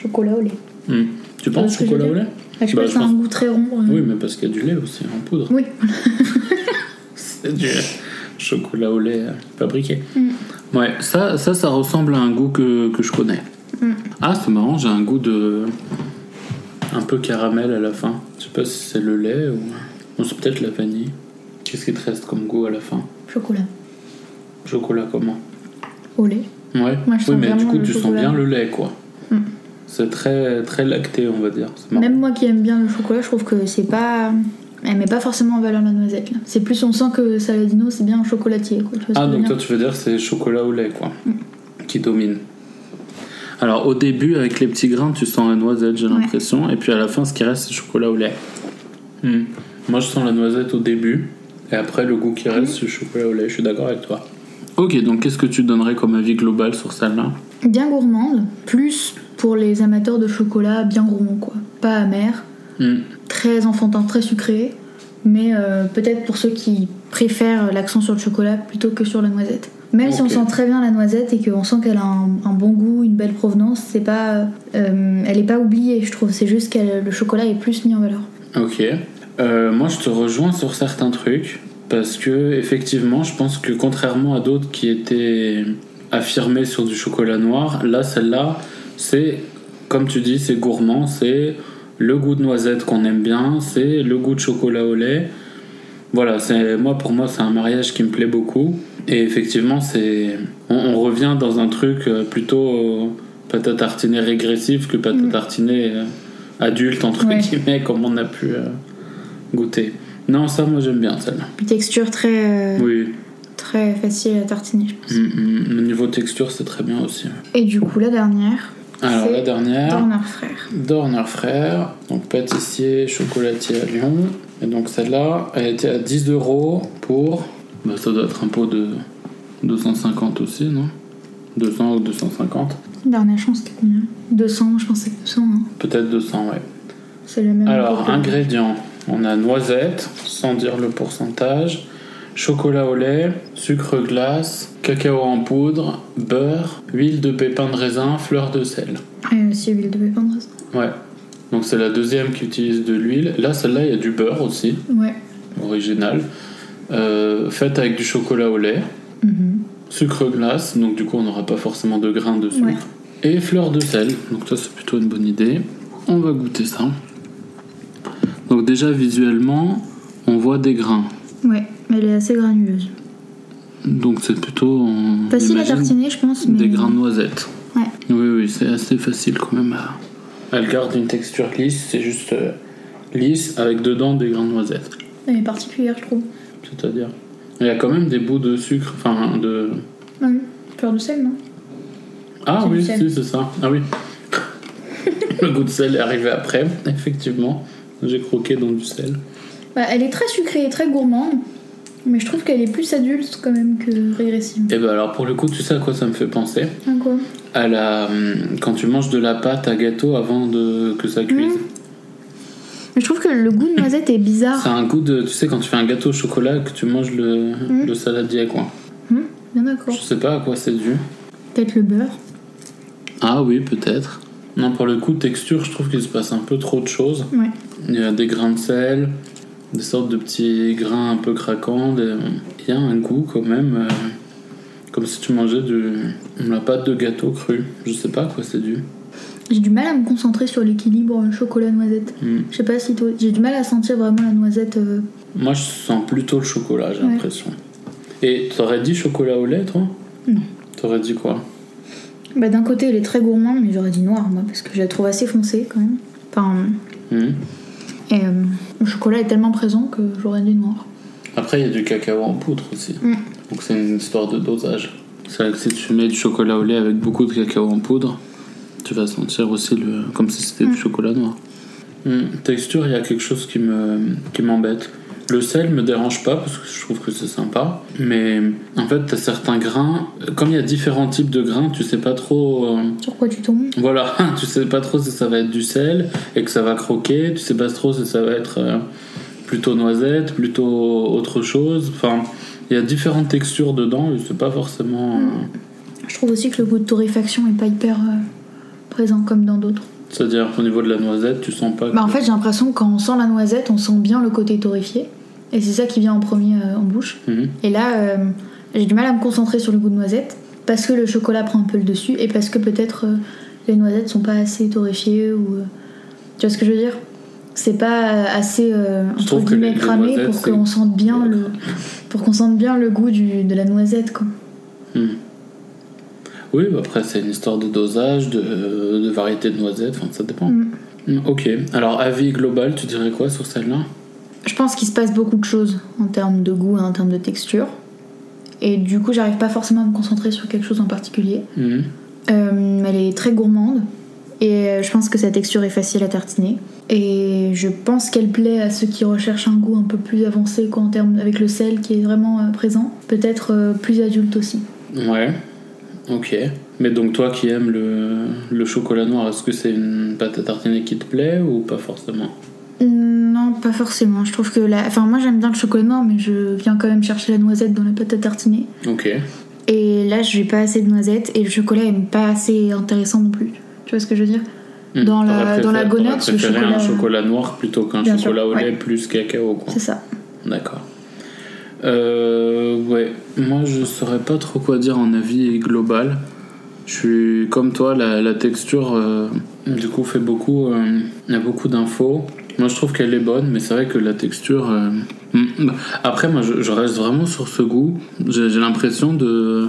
Chocolat au lait. Hmm. Tu penses que chocolat au lait Ah, je Bah, pas, je c'est un pense- goût très rond. euh. Oui, mais parce qu'il y a du lait aussi en poudre. Oui. C'est du chocolat au lait euh, fabriqué. Ouais, ça, ça, ça ressemble à un goût que, que je connais. Ah, c'est marrant, j'ai un goût de. Un peu caramel à la fin. Je sais pas si c'est le lait ou. Non, c'est peut-être la vanille. Qu'est-ce qui te reste comme goût à la fin? Chocolat. Chocolat comment? Au lait. Ouais, Moi, je sens oui, mais du coup, tu sens bien le lait, quoi. Mm. C'est très, très lacté, on va dire. Même moi qui aime bien le chocolat, je trouve que c'est pas. Elle met pas forcément en valeur la noisette. C'est plus on sent que Saladino c'est bien un chocolatier. Quoi. Tu vois ce Ah, donc toi, tu veux dire que c'est chocolat au lait, quoi, Mm. qui domine. Alors, au début, avec les petits grains, tu sens la noisette, j'ai Ouais. l'impression. Et puis à la fin, ce qui reste, c'est chocolat au lait. Mm. Moi, je sens la noisette au début. Et après, le goût qui reste, c'est chocolat au lait. Je suis d'accord avec toi. Ok, donc qu'est-ce que tu donnerais comme avis global sur celle-là? Bien gourmande, plus pour les amateurs de chocolat bien gourmand quoi. Pas amer, Mm. très enfantin, très sucré, mais euh, peut-être pour ceux qui préfèrent l'accent sur le chocolat plutôt que sur la noisette. Même si on sent très bien la noisette et qu'on sent qu'elle a un, un bon goût, une belle provenance, c'est pas, euh, elle est pas oubliée, je trouve. C'est juste que le chocolat est plus mis en valeur. Ok. Euh, moi, je te rejoins sur certains trucs parce que effectivement, je pense que contrairement à d'autres qui étaient affirmés sur du chocolat noir, là, celle-là, c'est comme tu dis, c'est gourmand, c'est le goût de noisette qu'on aime bien, c'est le goût de chocolat au lait. Voilà, c'est moi pour moi, c'est un mariage qui me plaît beaucoup. Et effectivement, c'est on, on revient dans un truc euh, plutôt euh, pâte à tartiner régressif que pâte à Mm. tartiner euh, adulte entre Ouais. guillemets, comme on a pu goûter. Non, ça, moi j'aime bien celle-là. Texture très, Oui, très facile à tartiner. je pense. Mm, mm, au niveau texture, c'est très bien aussi. Et du coup, la dernière, Alors la dernière, Dorner Frère. Dorner Frère, donc pâtissier, chocolatier à Lyon. Et donc celle-là, elle était à 10 euros pour. Bah, ça doit être un pot de 250 aussi, non? 200 ou 250 Dernière chance, c'était combien? 200, je pensais que 200. hein. Peut-être 200, ouais. C'est le même. Alors, ingrédients. On a noisette, sans dire le pourcentage, chocolat au lait, sucre glace, cacao en poudre, beurre, huile de pépins de raisin, fleur de sel. Et aussi huile de pépin de raisin. Ouais. Donc c'est la deuxième qui utilise de l'huile. Là, celle-là, il y a du beurre aussi, Ouais. original. Euh, faite avec du chocolat au lait, Mhm. sucre glace, donc du coup on n'aura pas forcément de grains de sucre. Ouais. Et fleur de sel, donc ça c'est plutôt une bonne idée. On va goûter ça. Donc déjà visuellement, on voit des grains. Ouais, elle est assez granuleuse. Donc c'est plutôt... on Facile à tartiner, je pense. Mais... Des grains de noisettes. Ouais. Oui, oui, c'est assez facile quand même. à- Elle garde une texture lisse, c'est juste euh, lisse avec dedans des grains de noisettes. Elle est particulière, je trouve. C'est-à-dire Il y a quand même des bouts de sucre, enfin de... Oui. Fleur de sel, non? Ah oui, si, c'est ça. Ah oui. Le goût de sel est arrivé après, effectivement. J'ai croqué dans du sel. bah, Elle est très sucrée et très gourmande. Mais je trouve qu'elle est plus adulte quand même que régressive. Et ben alors pour le coup, tu sais à quoi ça me fait penser? Ah quoi? À la... hum, Quand tu manges de la pâte à gâteau avant de... que ça cuise. Mais je trouve que le goût de noisette est bizarre. C'est un goût de... Tu sais quand tu fais un gâteau au chocolat que tu manges le, Mm. le saladier quoi. Hum, bien d'accord. Je sais pas à quoi c'est dû. Peut-être le beurre. Ah oui, peut-être. Non, pour le coup, texture, je trouve qu'il se passe un peu trop de choses. Ouais. Il y a des grains de sel, des sortes de petits grains un peu craquants. des- Il y a un goût quand même, euh, comme si tu mangeais de la pâte de gâteau cru. Je sais pas à quoi c'est dû. J'ai du mal à me concentrer sur l'équilibre chocolat-noisette. Hmm. Je sais pas si toi. J'ai du mal à sentir vraiment la noisette euh, Moi, je sens plutôt le chocolat, j'ai Ouais. l'impression. Et t'aurais dit chocolat au lait, toi? Non. T'aurais dit quoi? Bah, d'un côté, elle est très gourmande, mais j'aurais dit noir, moi, parce que je la trouve assez foncée quand même. Enfin, Hmm. et euh, le chocolat est tellement présent que j'aurais dit noir. Après, il y a du cacao en poudre aussi. Mm. Donc c'est une histoire de dosage. C'est vrai que si tu mets du chocolat au lait avec beaucoup de cacao en poudre, tu vas sentir aussi le comme si c'était Mm. du chocolat noir. Hmm. Texture, il y a quelque chose qui me qui m'embête. Le sel me dérange pas parce que je trouve que c'est sympa, mais en fait, t'as certains grains. Comme il y a différents types de grains, tu sais pas trop. euh, Sur quoi tu tombes voilà, tu sais pas trop si ça va être du sel et que ça va croquer, tu sais pas trop si ça va être euh, plutôt noisette, plutôt autre chose. Enfin, il y a différentes textures dedans et c'est pas forcément. euh, Je trouve aussi que le goût de torréfaction est pas hyper euh, présent comme dans d'autres. C'est-à-dire au niveau de la noisette, tu sens pas. que- Bah, en fait, j'ai l'impression que quand on sent la noisette, on sent bien le côté torréfié. Et c'est ça qui vient en premier euh, en bouche. Mhm. Et là, euh, j'ai du mal à me concentrer sur le goût de noisette parce que le chocolat prend un peu le dessus et parce que peut-être euh, les noisettes sont pas assez torréfiées ou. tu vois ce que je veux dire? C'est pas assez entre guillemets cramé pour qu'on sente bien le pour qu'on sente bien le goût du, de la noisette quoi. Hmm. Oui, après c'est une histoire de dosage, de, de variété de noisettes, enfin ça dépend. Mm. Hmm, Ok, alors avis global, tu dirais quoi sur celle-là? Je pense qu'il se passe beaucoup de choses en termes de goût et en termes de texture. Et du coup, j'arrive pas forcément à me concentrer sur quelque chose en particulier. Hmm. Euh, elle est très gourmande et euh, je pense que sa texture est facile à tartiner. Et je pense qu'elle plaît à ceux qui recherchent un goût un peu plus avancé quoi, en termes avec le sel qui est vraiment euh, présent. Peut-être euh, plus adulte aussi. Ouais, ok. Mais donc toi qui aimes le, le chocolat noir, est-ce que c'est une pâte à tartiner qui te plaît ou pas forcément? Non, pas forcément. Je trouve que la... Enfin, moi j'aime bien le chocolat noir, mais je viens quand même chercher la noisette dans la pâte à tartiner. Ok. Et là, j'ai pas assez de noisettes et le chocolat est pas assez intéressant non plus. Tu vois ce que je veux dire? Hmm. Dans la- T'aurais dans la préféré- t'aurais le préféré un chocolat- chocolat noir plutôt qu'un chocolat sûr, au lait ouais. plus cacao. C'est ça. D'accord. Euh, ouais, moi je saurais pas trop quoi dire en avis global. Je suis comme toi, la, la texture euh, du coup fait beaucoup, euh, il y a beaucoup d'infos. Moi je trouve qu'elle est bonne, mais c'est vrai que la texture. euh, hmm, Après, moi je, je reste vraiment sur ce goût. J'ai l'impression de.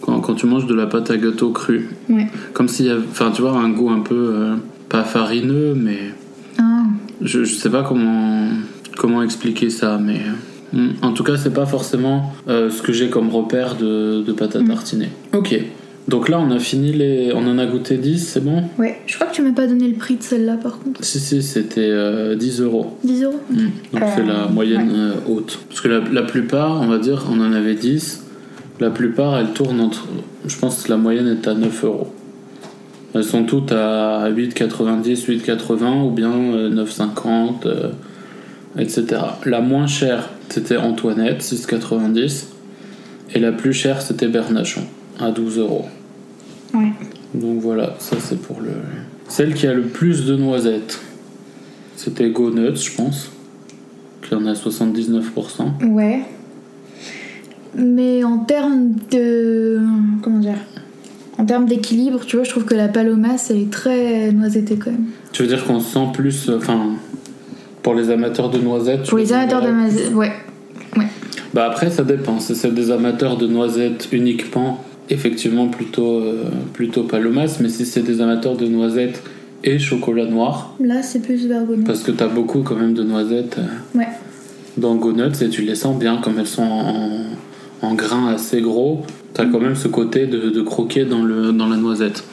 Quand, quand tu manges de la pâte à gâteau crue. Ouais. Comme s'il y avait. Enfin, tu vois, un goût un peu. euh, pas farineux, mais. Ah, Je, je sais pas comment, comment expliquer ça, mais euh, en tout cas, c'est pas forcément euh, ce que j'ai comme repère de, de pâte à Mm. tartiner. Ok, donc là, on a fini les. On en a goûté 10, c'est bon? Ouais. Je crois que tu m'as pas donné le prix de celle-là par contre. Si, si, c'était euh, 10 euros. 10 euros? Mm. Donc Euh, c'est la moyenne euh, haute. Parce que la, la plupart, on va dire, on en avait 10. La plupart, elles tournent entre. Je pense que la moyenne est à 9 euros. Elles sont toutes à 8,90, 8,80 ou bien euh, 9,50, euh, etc. La moins chère, c'était Antoinette, 6,90. Et la plus chère, c'était Bernachon, à 12 euros. Ouais. Donc voilà, ça c'est pour le. Celle qui a le plus de noisettes, c'était Go Nuts, je pense, qui en a 79%. Ouais. Mais en termes de. Comment dire En termes d'équilibre, tu vois, je trouve que la palomas, elle est très noisettée quand même. Tu veux dire qu'on sent plus. euh, Enfin, pour les amateurs de noisettes. Pour les amateurs de noisettes, ouais. Bah après, ça dépend. Si c'est des amateurs de noisettes uniquement, effectivement, plutôt, euh, plutôt palomas. Mais si c'est des amateurs de noisettes et chocolat noir, Là, c'est plus vergoneux. parce que t'as beaucoup quand même de noisettes euh, Ouais. dans Go Nuts et tu les sens bien, comme elles sont en, en grains assez gros. T'as quand même ce côté de, de croquer dans, le, dans la noisette.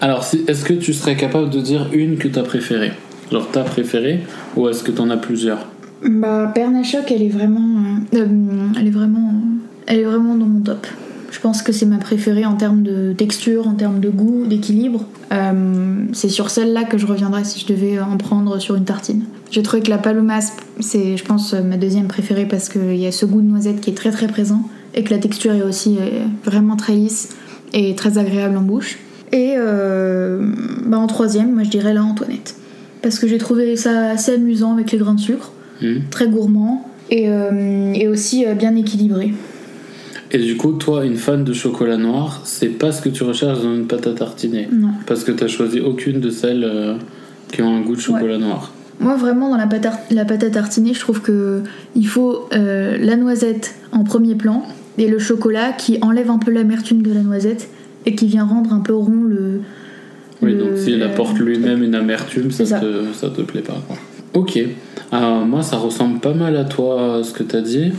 Alors, si, est-ce que tu serais capable de dire une que t'as préférée? Genre ta préférée ou est-ce que t'en as plusieurs Bah, Bernachoc, elle est vraiment. euh, euh, elle est vraiment. Elle est vraiment dans mon top. Je pense que c'est ma préférée en termes de texture, en termes de goût, d'équilibre. Euh, c'est sur celle-là que je reviendrai si je devais en prendre sur une tartine. J'ai trouvé que la palomas, c'est, je pense, ma deuxième préférée parce qu'il y a ce goût de noisette qui est très très présent et que la texture est aussi vraiment très lisse et très agréable en bouche. Et bah, en troisième, moi je dirais la Antoinette. Parce que j'ai trouvé ça assez amusant avec les grains de sucre Hmm très gourmand et, euh, et aussi euh, bien équilibré. Et du coup, toi, une fan de chocolat noir, c'est pas ce que tu recherches dans une pâte à tartiner Non. Parce que t'as choisi aucune de celles euh, qui ont un goût de chocolat noir. Moi, vraiment, dans la pâte, à- la pâte à tartiner, je trouve que il faut euh, la noisette en premier plan et le chocolat qui enlève un peu l'amertume de la noisette et qui vient rendre un peu rond le. Oui, le- donc s'il apporte lui-même une amertume, ça, ça. Te, ça te plaît pas. Quoi. Ok. Alors, moi, ça ressemble pas mal à toi, ce que t'as dit.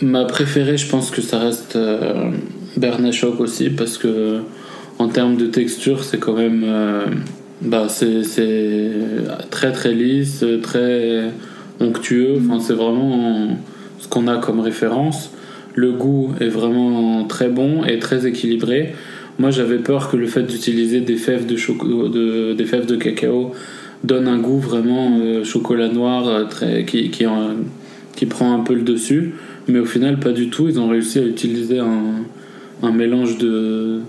Ma préférée, je pense que ça reste euh, aussi, parce que en termes de texture, c'est quand même. euh, bah, c'est c'est très très lisse, très onctueux. Enfin, c'est vraiment ce qu'on a comme référence. Le goût est vraiment très bon et très équilibré. Moi, j'avais peur que le fait d'utiliser des fèves de, choco- de, des fèves de cacao donne un goût vraiment euh, chocolat noir euh, très, qui, qui, en- qui prend un peu le dessus. Mais au final, pas du tout. Ils ont réussi à utiliser un, un mélange de,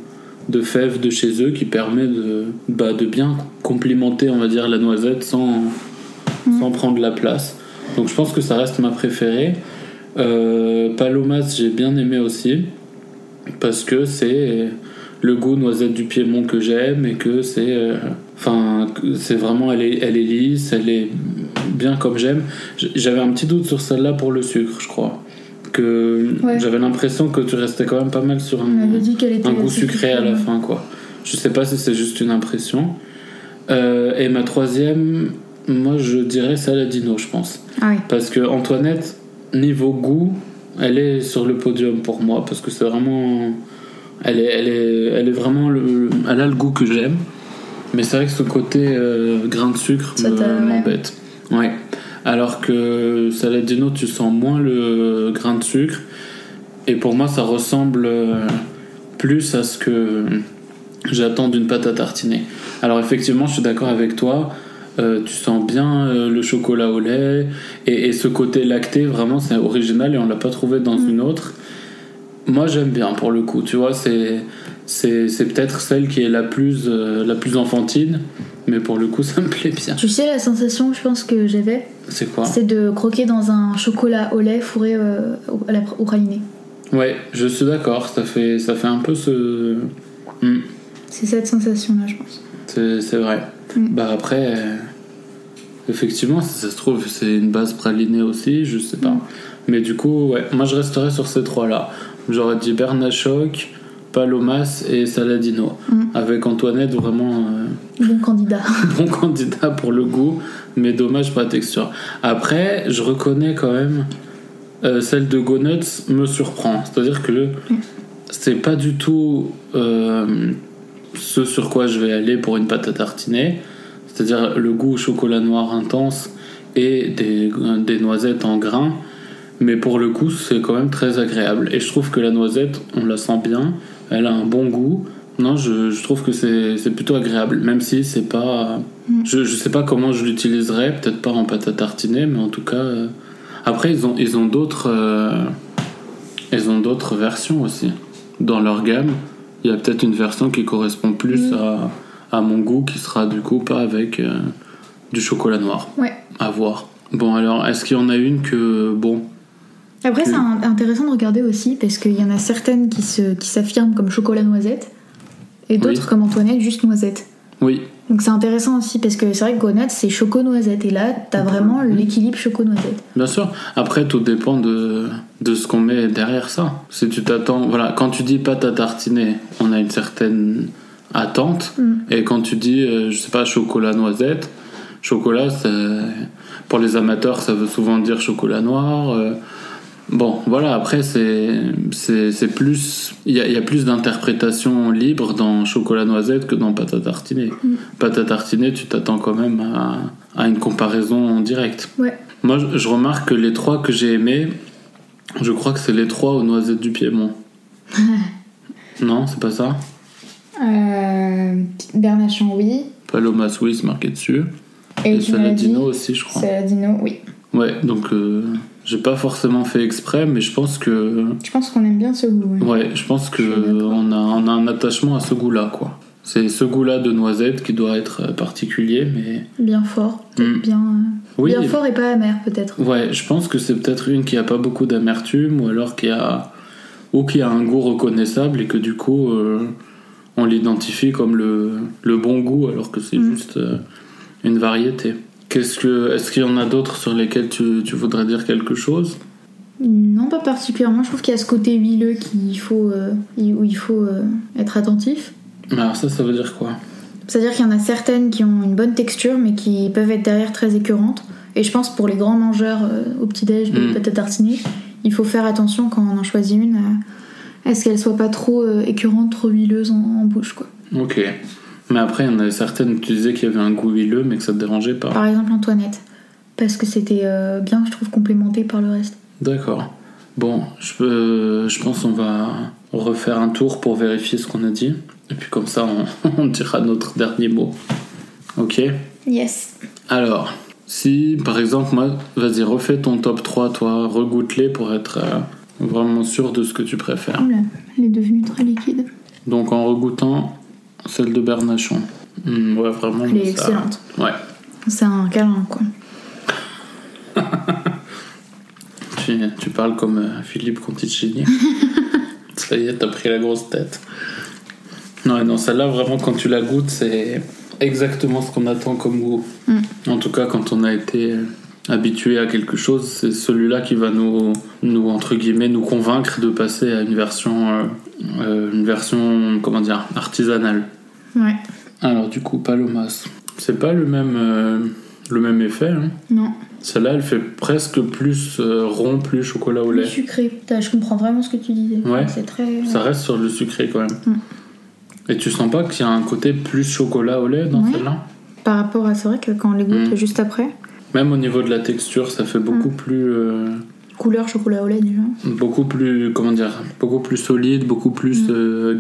de fèves de chez eux qui permet de, bah, de bien complimenter, on va dire, la noisette sans, sans prendre la place. Donc je pense que ça reste ma préférée. Euh, Palomas, j'ai bien aimé aussi. Parce que c'est le goût noisette du Piémont que j'aime et que c'est. euh, Enfin, c'est vraiment. Elle est, elle est lisse, elle est bien comme j'aime. J'avais un petit doute sur celle-là pour le sucre, je crois. Que Ouais. j'avais l'impression que tu restais quand même pas mal sur un, dit était. un goût sucré à la fin, quoi. Je sais pas si c'est juste une impression. Euh, et ma troisième, moi je dirais Saladino, je pense. Ah oui. Parce que Antoinette, niveau goût, elle est sur le podium pour moi parce que c'est vraiment, elle est, elle est, elle est vraiment le, elle a le goût que j'aime. Mais c'est vrai que ce côté euh, grain de sucre me- ouais. m'embête. Ouais. Alors que Saladino, tu sens moins le grain de sucre. Et pour moi, ça ressemble euh, plus à ce que j'attends d'une pâte à tartiner. Alors effectivement, je suis d'accord avec toi. Euh, tu sens bien euh, le chocolat au lait et, et ce côté lacté vraiment c'est original et on l'a pas trouvé dans une autre. Moi j'aime bien pour le coup, tu vois, c'est c'est c'est peut-être celle qui est la plus euh, la plus enfantine, mais pour le coup ça me plaît bien. Tu sais, la sensation, je pense que j'avais, C'est quoi? c'est de croquer dans un chocolat au lait fourré euh, au, à la, au praliné. Ouais, je suis d'accord, ça fait ça fait un peu ce Hmm. C'est cette sensation-là, je pense. C'est c'est vrai. Mm. Bah après, euh, effectivement, si ça se trouve, c'est une base pralinée aussi, je sais pas. Mm. Mais du coup, ouais, moi je resterai sur ces trois-là. J'aurais dit Bernachoc, Palomas et Saladino. Mm. Avec Antoinette, vraiment euh, Bon candidat. bon candidat pour le goût, mais dommage pour la texture. Après, je reconnais quand même euh, celle de Go Nuts me surprend. C'est-à-dire que c'est pas du tout euh, ce sur quoi je vais aller pour une pâte à tartiner. C'est-à-dire le goût au chocolat noir intense et des, des noisettes en grains. Mais pour le coup, c'est quand même très agréable. Et je trouve que la noisette, on la sent bien. Elle a un bon goût. Non, je, je trouve que c'est plutôt agréable. Même si c'est pas. Je, je sais pas comment je l'utiliserais. Peut-être pas en pâte à tartiner, mais en tout cas. euh, Après, ils ont, ils ont d'autres. euh, Ils ont d'autres versions aussi. Dans leur gamme, il y a peut-être une version qui correspond plus à, à mon goût, qui sera du coup pas avec euh, du chocolat noir. Ouais. À voir. Bon, alors, est-ce qu'il y en a une que. Bon. Après, Que- c'est intéressant de regarder aussi parce qu'il y en a certaines qui se- qui s'affirment comme chocolat noisette et d'autres Oui. comme Antoinette juste noisette. Oui, Donc c'est intéressant aussi parce que c'est vrai que Gonat c'est choco noisette et là t'as vraiment l'équilibre choco noisette. Bien sûr. Après, tout dépend de, de ce qu'on met derrière ça. Si tu t'attends. Voilà, quand tu dis pâte à tartiner, on a une certaine attente. Mm. Et quand tu dis, euh, je sais pas, chocolat noisette, chocolat, pour les amateurs, ça veut souvent dire chocolat noir. euh, Bon, voilà, après, c'est c'est c'est plus. Il y a, y a plus d'interprétation libre dans chocolat noisette que dans pâte à tartiner. Pâte à tartiner, tu t'attends quand même à, à une comparaison directe. Ouais. Moi, je, je remarque que les trois que j'ai aimés, je crois que c'est les trois aux noisettes du Piémont. non, c'est pas ça? Euh, Bernachon oui. Paloma Suisse marqué dessus. Et, m'as Saladino aussi, je crois. Saladino oui. Ouais, donc euh, j'ai pas forcément fait exprès, mais je pense que. Je pense qu'on aime bien ce goût. ouais. Ouais, je pense que Je on a, on a un attachement à ce goût-là, quoi. C'est ce goût-là de noisette qui doit être euh, particulier, mais. Bien fort, peut-être Mm. bien, euh, Oui, bien fort et pas amer peut-être. Ouais, je pense que c'est peut-être une qui a pas beaucoup d'amertume ou alors qui a ou qui a un goût reconnaissable et que du coup euh, on l'identifie comme le, le bon goût alors que c'est Mm. juste euh, une variété. Qu'est-ce que, est-ce qu'il y en a d'autres sur lesquels tu, tu voudrais dire quelque chose? Non, pas particulièrement. Je trouve qu'il y a ce côté huileux qu'il faut, euh, où il faut euh, être attentif. Mais Alors ça, ça veut dire quoi? C'est-à-dire qu'il y en a certaines qui ont une bonne texture, mais qui peuvent être derrière très écœurantes. Et je pense pour les grands mangeurs euh, au petit-déj de Mm. pâte à tartiner, il faut faire attention quand on en choisit une, à ce qu'elle soit pas trop écœurante, trop huileuse en, en bouche. Quoi. Ok. Mais après, il y en avait certaines, tu disais qu'il y avait un goût huileux, mais que ça te dérangeait pas. Par exemple, Antoinette. Parce que c'était euh, bien, je trouve, complémenté par le reste. D'accord. Bon, je, peux, je pense qu'on va refaire un tour pour vérifier ce qu'on a dit. Et puis comme ça, on, on dira notre dernier mot. Ok? Yes. Alors, si par exemple, moi, vas-y, refais ton top 3, toi, regoute-les pour être euh, vraiment sûr de ce que tu préfères. Oula, elle est devenue très liquide. Donc en regoûtant celle de Bernachon. Hmm, ouais, vraiment. Elle est ça- excellente. Ouais. C'est un câlin, quoi. Tu, tu parles comme euh, Philippe Conticini. Ça y est, t'as pris la grosse tête. Non, non, celle-là, vraiment, quand tu la goûtes, c'est exactement ce qu'on attend comme goût. Mm. En tout cas, quand on a été euh, habitué à quelque chose, c'est celui-là qui va nous, nous, entre guillemets, nous convaincre de passer à une version, euh, euh, une version, comment dire, artisanale. Ouais. Alors, du coup, Palomas, c'est pas le même, euh, le même effet. hein. Non. Celle-là, elle fait presque plus euh, rond, plus chocolat au lait. Plus sucré. Putain, Je comprends vraiment ce que tu disais. Ouais. C'est très. Ça reste sur le sucré quand même. Mm. Et tu sens pas qu'il y a un côté plus chocolat au lait dans Ouais. celle-là? Par rapport à. C'est vrai que quand on les goûte Mm. juste après, Même au niveau de la texture, ça fait beaucoup Mm. plus. euh, couleur chocolat au lait déjà. beaucoup plus. Comment dire Beaucoup plus solide, beaucoup plus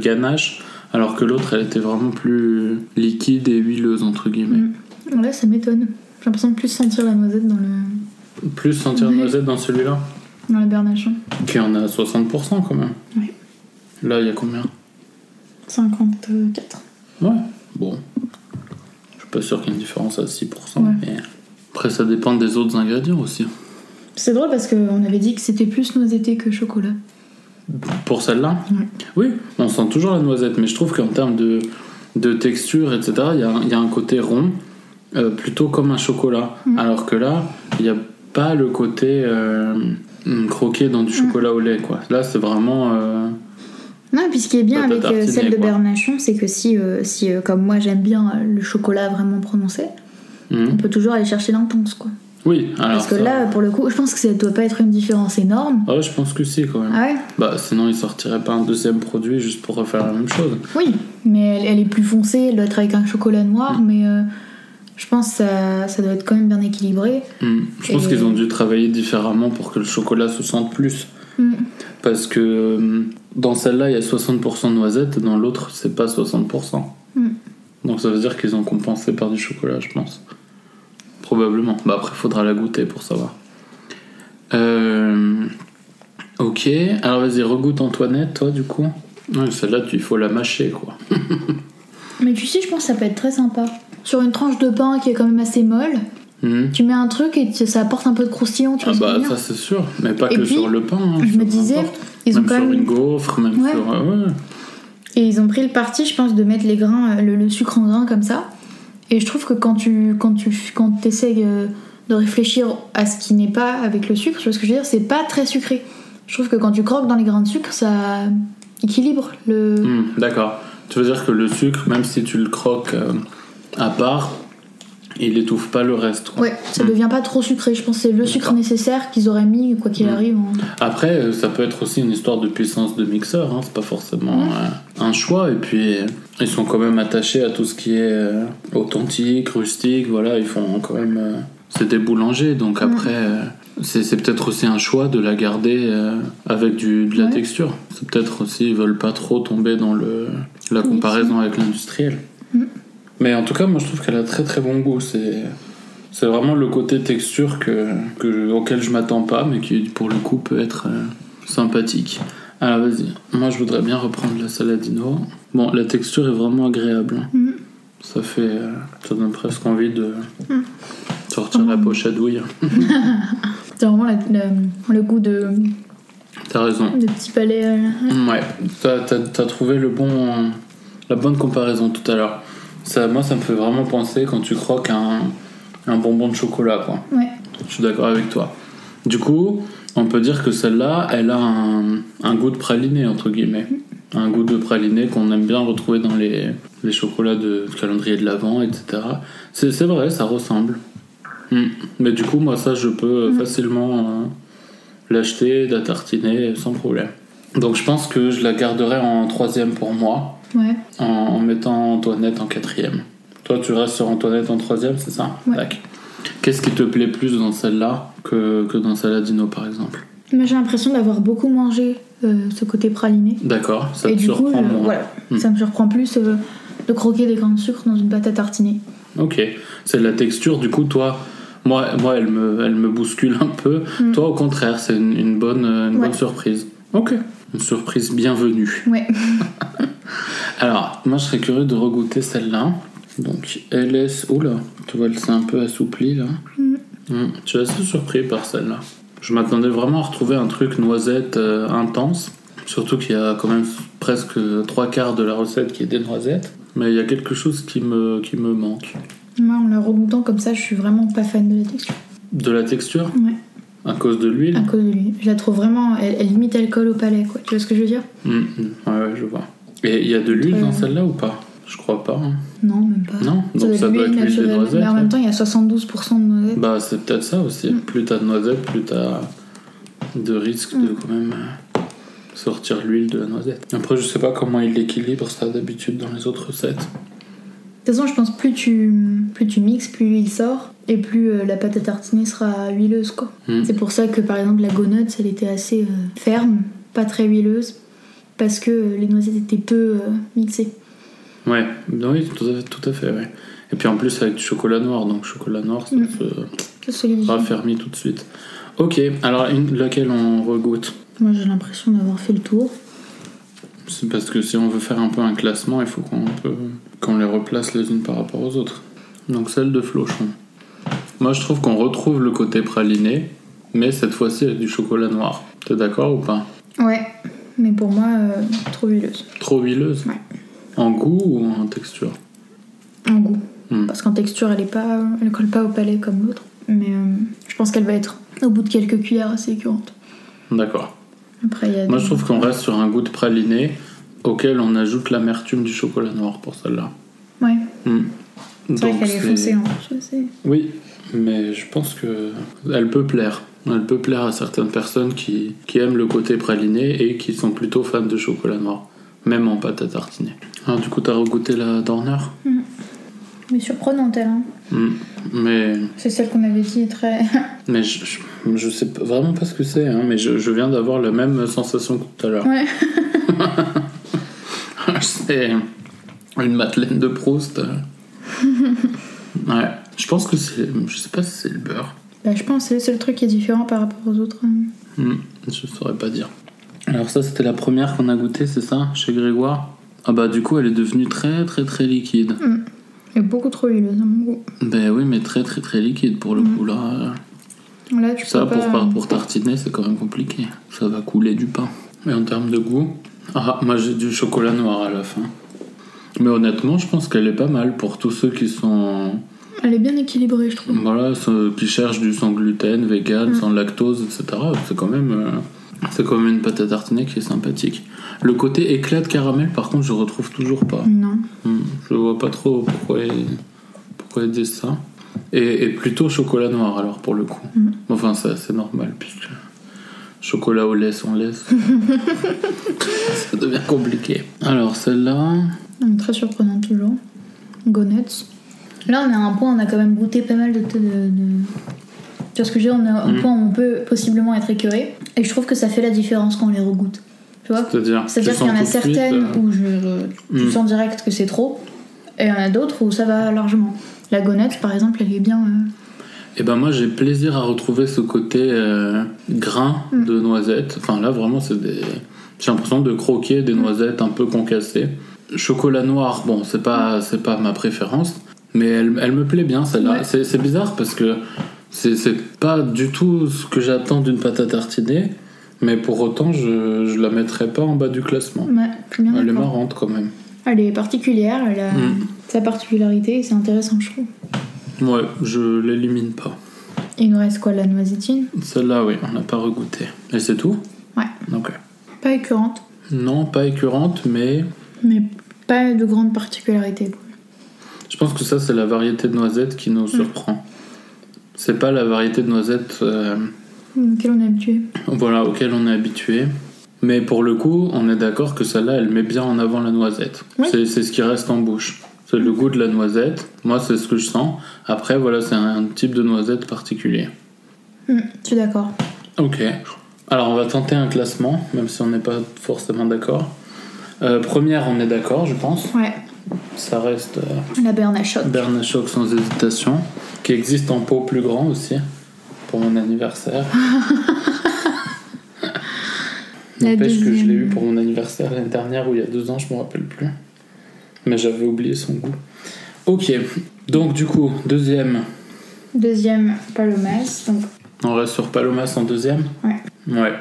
ganache. Alors que l'autre, elle était vraiment plus liquide et huileuse, entre guillemets. Mm. Là, ça m'étonne. J'ai l'impression de plus sentir la noisette dans le, Plus sentir Ouais. noisette dans celui-là dans le bernachon. Qui en a 60% quand même. Ouais. Là, il y a combien? 54. Ouais, bon. Je suis pas sûr qu'il y ait une différence à 6%. Ouais. Mais après, ça dépend des autres ingrédients aussi. C'est drôle parce qu'on avait dit que c'était plus noisetté que chocolat. Pour celle-là Ouais. Oui, on sent toujours la noisette, mais je trouve qu'en termes de, de texture, etc., il y a, y a un côté rond, euh, plutôt comme un chocolat. Mm. Alors que là, il n'y a pas le côté euh, croqué dans du Mm. chocolat au lait. Quoi. Là, c'est vraiment. euh, Non, et puis ce qui est bien avec celle de quoi. Bernachon, c'est que si, si comme moi j'aime bien le chocolat vraiment prononcé, mm. on peut toujours aller chercher l'intense quoi. Oui, alors. Parce que ça- là, pour le coup, je pense que ça doit pas être une différence énorme. Ah ouais, je pense que si, quand même. Ah ouais Bah, sinon, ils sortiraient pas un deuxième produit juste pour refaire la même chose. Oui, mais elle, elle est plus foncée, elle doit être avec un chocolat noir, Mm. mais euh, je pense que ça, ça doit être quand même bien équilibré. Mm. Je pense Et- qu'ils ont dû travailler différemment pour que le chocolat se sente plus. Mm. Parce que euh, dans celle-là, il y a 60% de noisettes, et dans l'autre, c'est pas 60%. Mm. Donc ça veut dire qu'ils ont compensé par du chocolat, je pense. Probablement. Bah après, faudra la goûter pour savoir. Euh, Ok, alors vas-y, regoute Antoinette, toi, du coup. Ouais, celle-là, il faut la mâcher, quoi. Mais tu sais, je pense que ça peut être très sympa. Sur une tranche de pain qui est quand même assez molle, Mhm. tu mets un truc et tu- ça apporte un peu de croustillant, tu Ah vois ce que je bah veux dire ça c'est sûr, mais pas Et que puis, sur le pain. hein, Je sur me disais, n'importe. ils ont même quand sur même une gaufre, même Ouais. sur... euh, ouais. Et ils ont pris le parti, je pense, de mettre les grains, euh, le, le sucre en grains comme ça. Et je trouve que quand tu quand tu quand essaies de réfléchir à ce qui n'est pas avec le sucre, tu ce que je veux dire, c'est pas très sucré. Je trouve que quand tu croques dans les grains de sucre, ça équilibre le. Hmm, D'accord. Tu veux dire que le sucre, même si tu le croques euh, à part, il étouffe pas le reste. quoi. Ouais, ça Mm. devient pas trop sucré. Je pense que c'est le sucre nécessaire qu'ils auraient mis, quoi qu'il Mm. arrive. en- Après, euh, ça peut être aussi une histoire de puissance de mixeur, hein, c'est pas forcément Ouais. euh, un choix. Et puis, ils sont quand même attachés à tout ce qui est euh, authentique, rustique, voilà, ils font quand même. euh, c'est des boulangers, donc après, euh, c'est peut-être aussi un choix de la garder avec du, de la Ouais. texture. C'est peut-être aussi, ils veulent pas trop tomber dans le, la comparaison avec l'industriel. Mais en tout cas, moi je trouve qu'elle a très très bon goût. C'est. C'est vraiment le côté texture que, que- auquel je m'attends pas, mais qui pour le coup peut être euh, sympathique. Alors vas-y, moi je voudrais bien reprendre la saladino. Bon, la texture est vraiment agréable. Mm. Ça fait, euh, ça donne presque envie de Mm. sortir la Mm. poche à douille. C'est vraiment la- la- le goût de, T'as raison. de petit palais. euh, Ouais, t'as, t'as- t'as trouvé le bon, la bonne comparaison tout à l'heure. Ça, moi, ça me fait vraiment penser quand tu croques un, un bonbon de chocolat, quoi. Ouais. Je suis d'accord avec toi. Du coup, on peut dire que celle-là, elle a un, un goût de praliné, entre guillemets. Un goût de praliné qu'on aime bien retrouver dans les, les chocolats de calendrier de l'Avent, etc. C'est vrai, ça ressemble. Hmm. Mais du coup, moi, ça, je peux Mm. facilement euh, l'acheter, la tartiner, sans problème. Donc, je pense que je la garderai en troisième pour moi, Ouais. en, en mettant Antoinette en quatrième. Toi, tu restes sur Antoinette en troisième, c'est ça Ouais. Qu'est-ce qui te plaît plus dans celle-là que, que dans Saladino, par exemple j'ai l'impression d'avoir beaucoup mangé euh, ce côté praliné. D'accord, ça et te du coup, surprend je- moins. voilà, Hmm. ça me surprend plus euh, de croquer des grains de sucre dans une pâte à tartiner. Ok, c'est la texture, du coup, toi, moi, moi elle, me, elle me bouscule un peu. Mm. Toi, au contraire, c'est une, une bonne, euh, une Ouais. bonne surprise. Ok, une surprise bienvenue. Ouais. Alors, moi, je serais curieux de regoûter celle-là. Donc, LS. Oula, tu vois, elle s'est un peu assouplie là. Mm. Mm, Je suis assez surpris par celle-là. Je m'attendais vraiment à retrouver un truc noisette euh, intense. Surtout qu'il y a quand même presque trois quarts de la recette qui est des noisettes. Mais il y a quelque chose qui me, qui me manque. Moi, en la regoûtant comme ça, je suis vraiment pas fan de la texture. De la texture? Ouais. À cause de l'huile? À cause de lui. Je la trouve vraiment. Elle, elle limite colle au palais, quoi. Tu vois ce que je veux dire? Mm, mm. Ouais, ouais, je vois. Et il y a de l'huile dans celle-là ou pas? Je crois pas. hein. Non, même pas. Non? Ça Donc ça doit être l'huile de noisette. Mais en même temps, il y a 72% de noisettes. Bah, c'est peut-être ça aussi. Mm. Plus t'as de noisettes, plus t'as de risque de Mm. quand même euh, sortir l'huile de la noisette. Après, je sais pas comment il l'équilibre ça d'habitude dans les autres recettes. De toute façon, je pense plus tu, plus tu mixes, plus l'huile sort. Et plus euh, la pâte à tartiner sera huileuse, quoi. Mm. C'est pour ça que, par exemple, la go nuts, elle était assez euh, ferme, pas très huileuse. Parce que euh, les noisettes étaient peu euh, mixées. Ouais, oui, tout à fait, tout à fait ouais. Et puis en plus avec du chocolat noir, donc chocolat noir, ça Mm. se raffermit tout de suite. Ok, alors une, laquelle on regoute? Moi, j'ai l'impression d'avoir fait le tour. C'est parce que si on veut faire un peu un classement, il faut qu'on qu'on les replace les unes par rapport aux autres. Donc celle de Flochon. Moi je trouve qu'on retrouve le côté praliné, mais cette fois-ci avec du chocolat noir. T'es d'accord ou pas? Ouais, mais pour moi, euh, trop huileuse. Trop huileuse Ouais. En goût ou en texture? En goût. Hmm. Parce qu'en texture, elle est pas, elle colle pas au palais comme l'autre. Mais euh, je pense qu'elle va être, au bout de quelques cuillères, assez écurante. D'accord. Après, y a Moi des- je trouve qu'on reste sur un goût de praliné auquel on ajoute l'amertume du chocolat noir pour celle-là. Ouais, Hmm. c'est vrai qu'elle est foncée en c'est- Oui, mais je pense que elle peut plaire. Elle peut plaire à certaines personnes qui, qui aiment le côté praliné et qui sont plutôt fans de chocolat noir, même en pâte à tartiner. Alors du coup, t'as regoûté la Dorner? Mais surprenante, elle. hein. Hmm. Mais, C'est celle qu'on avait dit très. mais je, je, je sais vraiment pas ce que c'est, hein, mais je, je viens d'avoir la même sensation que tout à l'heure. ouais. c'est une Madeleine de Proust. ouais, je pense que c'est... Je sais pas si c'est le beurre. Bah, je pense que c'est le seul truc qui est différent par rapport aux autres. hein. Hmm, je saurais pas dire. Alors ça c'était la première qu'on a goûtée, c'est ça, chez Grégoire? Ah bah du coup elle est devenue très très très liquide. Elle est beaucoup trop huileuse à mon goût. Ben oui mais très très très liquide pour le coup là. Là, tu Ça peux pour, pas... pour tartiner c'est quand même compliqué. Ça va couler du pain. Et en termes de goût, ah moi j'ai du chocolat noir à la fin. Mais honnêtement je pense qu'elle est pas mal pour tous ceux qui sont... Elle est bien équilibrée, je trouve. Voilà, ceux qui cherchent du sans gluten, vegan, sans lactose, etc. C'est quand même, euh, c'est quand même une pâte à tartiner qui est sympathique. Le côté éclat de caramel, par contre, je retrouve toujours pas. Non. Hmm, Je vois pas trop pourquoi ils, pourquoi ils disent ça. Et, et plutôt chocolat noir alors pour le coup. Mm. Enfin, ça c'est normal puisque chocolat au lait sans lait, ça devient compliqué. Alors celle-là, Très surprenante toujours. Go nuts. Là, on à un point, on a quand même goûté pas mal de. de, de- Tu vois ce que je veux dire On à un Mm. point où on peut possiblement être écœuré. Et je trouve que ça fait la différence quand on les regoute. Tu vois? C'est-à-dire, qu'il y en a suite, certaines euh, où je, tu Mm. sens direct que c'est trop. Et il y en a d'autres où ça va largement. La go nuts, par exemple, elle est bien. euh, Et ben moi j'ai plaisir à retrouver ce côté euh, grain Mm. de noisettes. Enfin là vraiment c'est des. J'ai l'impression de croquer des noisettes un peu concassées. Chocolat noir, bon c'est pas c'est pas ma préférence, mais elle, elle me plaît bien celle-là. Ouais. C'est, bizarre parce que c'est, pas du tout ce que j'attends d'une pâte à tartiner, mais pour autant je, je la mettrai pas en bas du classement. Ouais, bien Elle est marrante quand même. Elle est particulière, elle a Mm. sa particularité et c'est intéressant, je trouve. Ouais, je l'élimine pas. Il nous reste quoi, la noisettine Celle-là, oui, on n'a pas regoûté. Et c'est tout? Ouais. Ok. Pas écœurante, Non, pas écœurante, mais mais pas de grande particularité. Je pense que ça, c'est la variété de noisette qui nous surprend. C'est pas la variété de noisette euh, Auquel on est habitué. voilà, auquel on est habitué. Mais pour le coup, on est d'accord que celle-là, elle met bien en avant la noisette. Oui. C'est ce qui reste en bouche. C'est le goût de la noisette. Moi, c'est ce que je sens. Après, voilà, c'est un type de noisette particulier. Hmm, je suis d'accord. Ok. Alors, on va tenter un classement, même si on n'est pas forcément d'accord. Euh, première, on est d'accord, je pense. Ouais, Ça reste euh, la Bernachoc. Bernachoc sans hésitation, qui existe en pot plus grand aussi, pour mon anniversaire. N'empêche que je l'ai eu pour mon anniversaire l'année dernière ou il y a deux ans, je me rappelle plus. Mais j'avais oublié son goût. Ok, donc du coup, deuxième, Deuxième, Palomas. Donc, on reste sur Palomas en deuxième? Ouais. Ouais.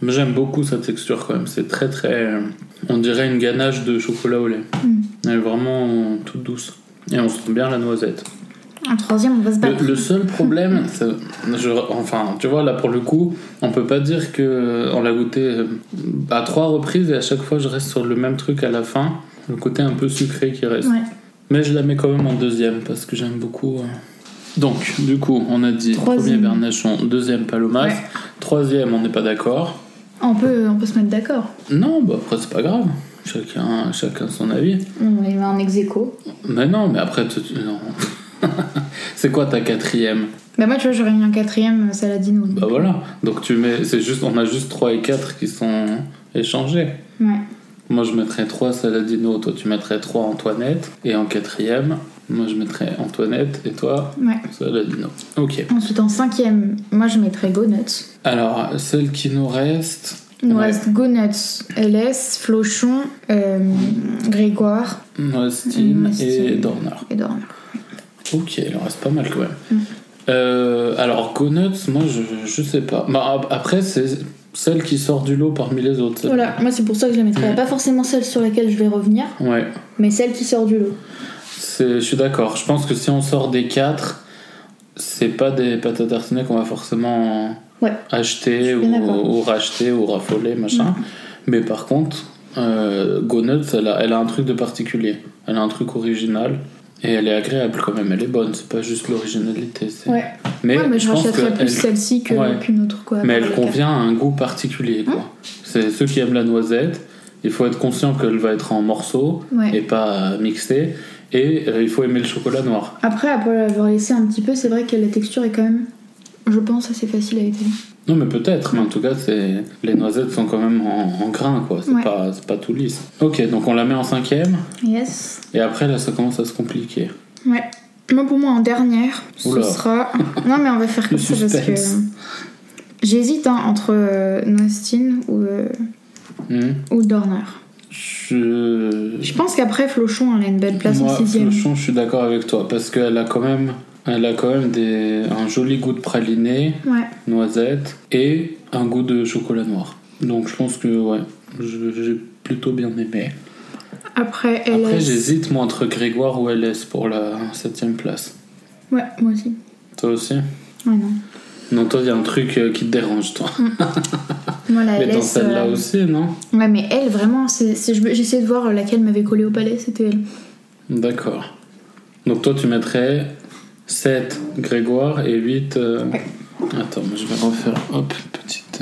Mais j'aime beaucoup sa texture quand même, c'est très très. Euh, On dirait une ganache de chocolat au lait. Mm. Elle est vraiment euh, toute douce. Et on sent bien la noisette. en troisième, on va se battre. Le, le seul problème, je- enfin, tu vois, là pour le coup, on peut pas dire que on l'a goûté euh, à trois reprises et à chaque fois je reste sur le même truc à la fin, le côté un peu sucré qui reste. Ouais. Mais je la mets quand même en deuxième parce que j'aime beaucoup. euh. Donc, du coup, on a dit Troisième. premier Bernachon, deuxième Palomas, Ouais. troisième, on n'est pas d'accord. On peut, on peut se mettre d'accord. Non, bah après c'est pas grave. Chacun, chacun son avis. On les met en ex aequo. Mais non, mais après, tu- tu- non. c'est quoi ta quatrième? Bah, moi, tu vois, j'aurais mis un quatrième, Saladino. Bah voilà, donc tu mets, c'est juste, on a juste 3 et 4 qui sont échangés. Ouais. Moi je mettrais 3 Saladino, toi tu mettrais 3 Antoinette, et en quatrième, moi je mettrais Antoinette, et toi Ouais. Saladino. Ok. Ensuite, en cinquième, moi, je mettrais Go Nuts. Alors, celle qui nous reste, Il nous Ouais. reste Go Nuts, LS, Flochon, euh, Grégoire Nostine Nostine. et Dorner. et Dorner. Ok, il en reste pas mal quand même. Mm. Euh, alors, Gonuts, moi je, je sais pas. Bah, ap- après, c'est celle qui sort du lot parmi les autres. celle-là. Voilà, moi, c'est pour ça que je la mettrais. Mm. Pas forcément celle sur laquelle je vais revenir, Ouais. mais celle qui sort du lot. Je suis d'accord. Je pense que si on sort des 4, c'est pas des pâtes à tartiner qu'on va forcément Ouais. acheter ou, ou racheter ou raffoler, machin. Mais par contre, euh, Go Nuts, elle a, elle a un truc de particulier. Elle a un truc original. Et elle est agréable quand même, elle est bonne, c'est pas juste l'originalité. Ouais. Mais, ouais, mais je, je pense rachèterais que plus elle- celle-ci que- Ouais. qu'une autre, quoi. mais elle le convient à un goût particulier. Hein. C'est ceux qui aiment la noisette, il faut être conscient qu'elle va être en morceaux et pas mixée. Et euh, il faut aimer le chocolat noir. Après, après l'avoir laissé un petit peu, c'est vrai que la texture est quand même, je pense, assez facile à étaler. Non, mais peut-être, mais en tout cas, c'est... les noisettes sont quand même en, en grain, quoi. C'est, Ouais. pas, c'est pas tout lisse. Ok, donc on la met en cinquième, Yes. et après, là, ça commence à se compliquer. Ouais. Moi, pour moi, en dernière, Oula. ce sera. Non, mais on va faire comme ça parce que. J'hésite hein, entre euh, Nostine ou, euh, Hmm. ou Dorner. Je... Je pense qu'après, Flochon, elle a une belle place Moi, en sixième. Flochon, je suis d'accord avec toi, parce qu'elle a quand même, elle a quand même des... un joli goût de praliné, Ouais. noisette, et un goût de chocolat noir. Donc je pense que, ouais, j'ai plutôt bien aimé. Après, LS. Après, j'hésite, moi, entre Grégoire ou LS pour la septième place. Ouais, moi aussi. Toi aussi? Ouais, non. Non, toi, il y a un truc euh, qui te dérange, toi. Moi, la Mais dans celle-là euh, aussi, non Ouais, mais elle, vraiment, j'essayais de voir laquelle m'avait collé au palais, c'était elle. D'accord. Donc toi, tu mettrais 7 Grégoire et 8... euh. Attends, je vais refaire... Hop, petite...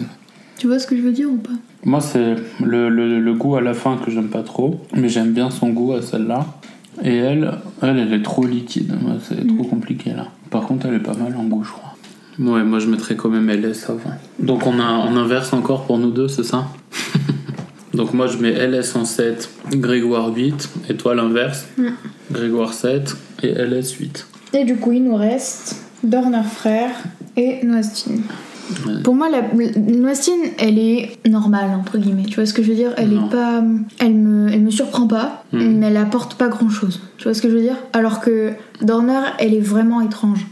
Tu vois ce que je veux dire ou pas? Moi, c'est le, le, le goût à la fin que j'aime pas trop, mais j'aime bien son goût à celle-là. Et elle, elle, elle est trop liquide. C'est Mm. trop compliqué, là. Par contre, elle est pas mal en goût, je crois. Ouais, moi, je mettrais quand même LS avant. Donc on, a, on inverse encore pour nous deux, c'est ça? Donc moi, je mets LS en 7, Grégoire 8, et toi, l'inverse? Grégoire 7 et LS 8. Et du coup, il nous reste Dorner frère et Noistine. Ouais. Pour moi, la, la- Noistine, elle est normale, entre guillemets. Tu vois ce que je veux dire? Elle Non. est pas. Elle me, elle me surprend pas, Mhm. mais elle apporte pas grand chose. Tu vois ce que je veux dire? Alors que Dorner, elle est vraiment étrange.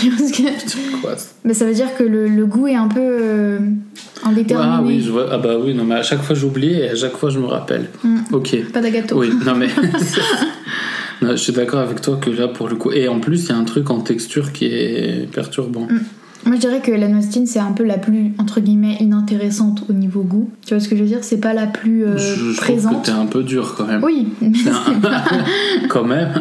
Tu vois ce que- Quoi Mais ça veut dire que le, le goût est un peu euh, indéterminé. Ah oui, je vois. Ah bah oui, non, mais à chaque fois j'oublie et à chaque fois je me rappelle. Mm. Ok. Pas d'agato. Oui, non mais. je suis d'accord avec toi que là, pour le coup. Et en plus, il y a un truc en texture qui est perturbant. Mm. Moi, je dirais que la noisetienne, c'est un peu la plus, entre guillemets, inintéressante au niveau goût. Tu vois ce que je veux dire? C'est pas la plus euh, je, je présente. Trouve que t'es un peu dur quand même. Oui, quand même.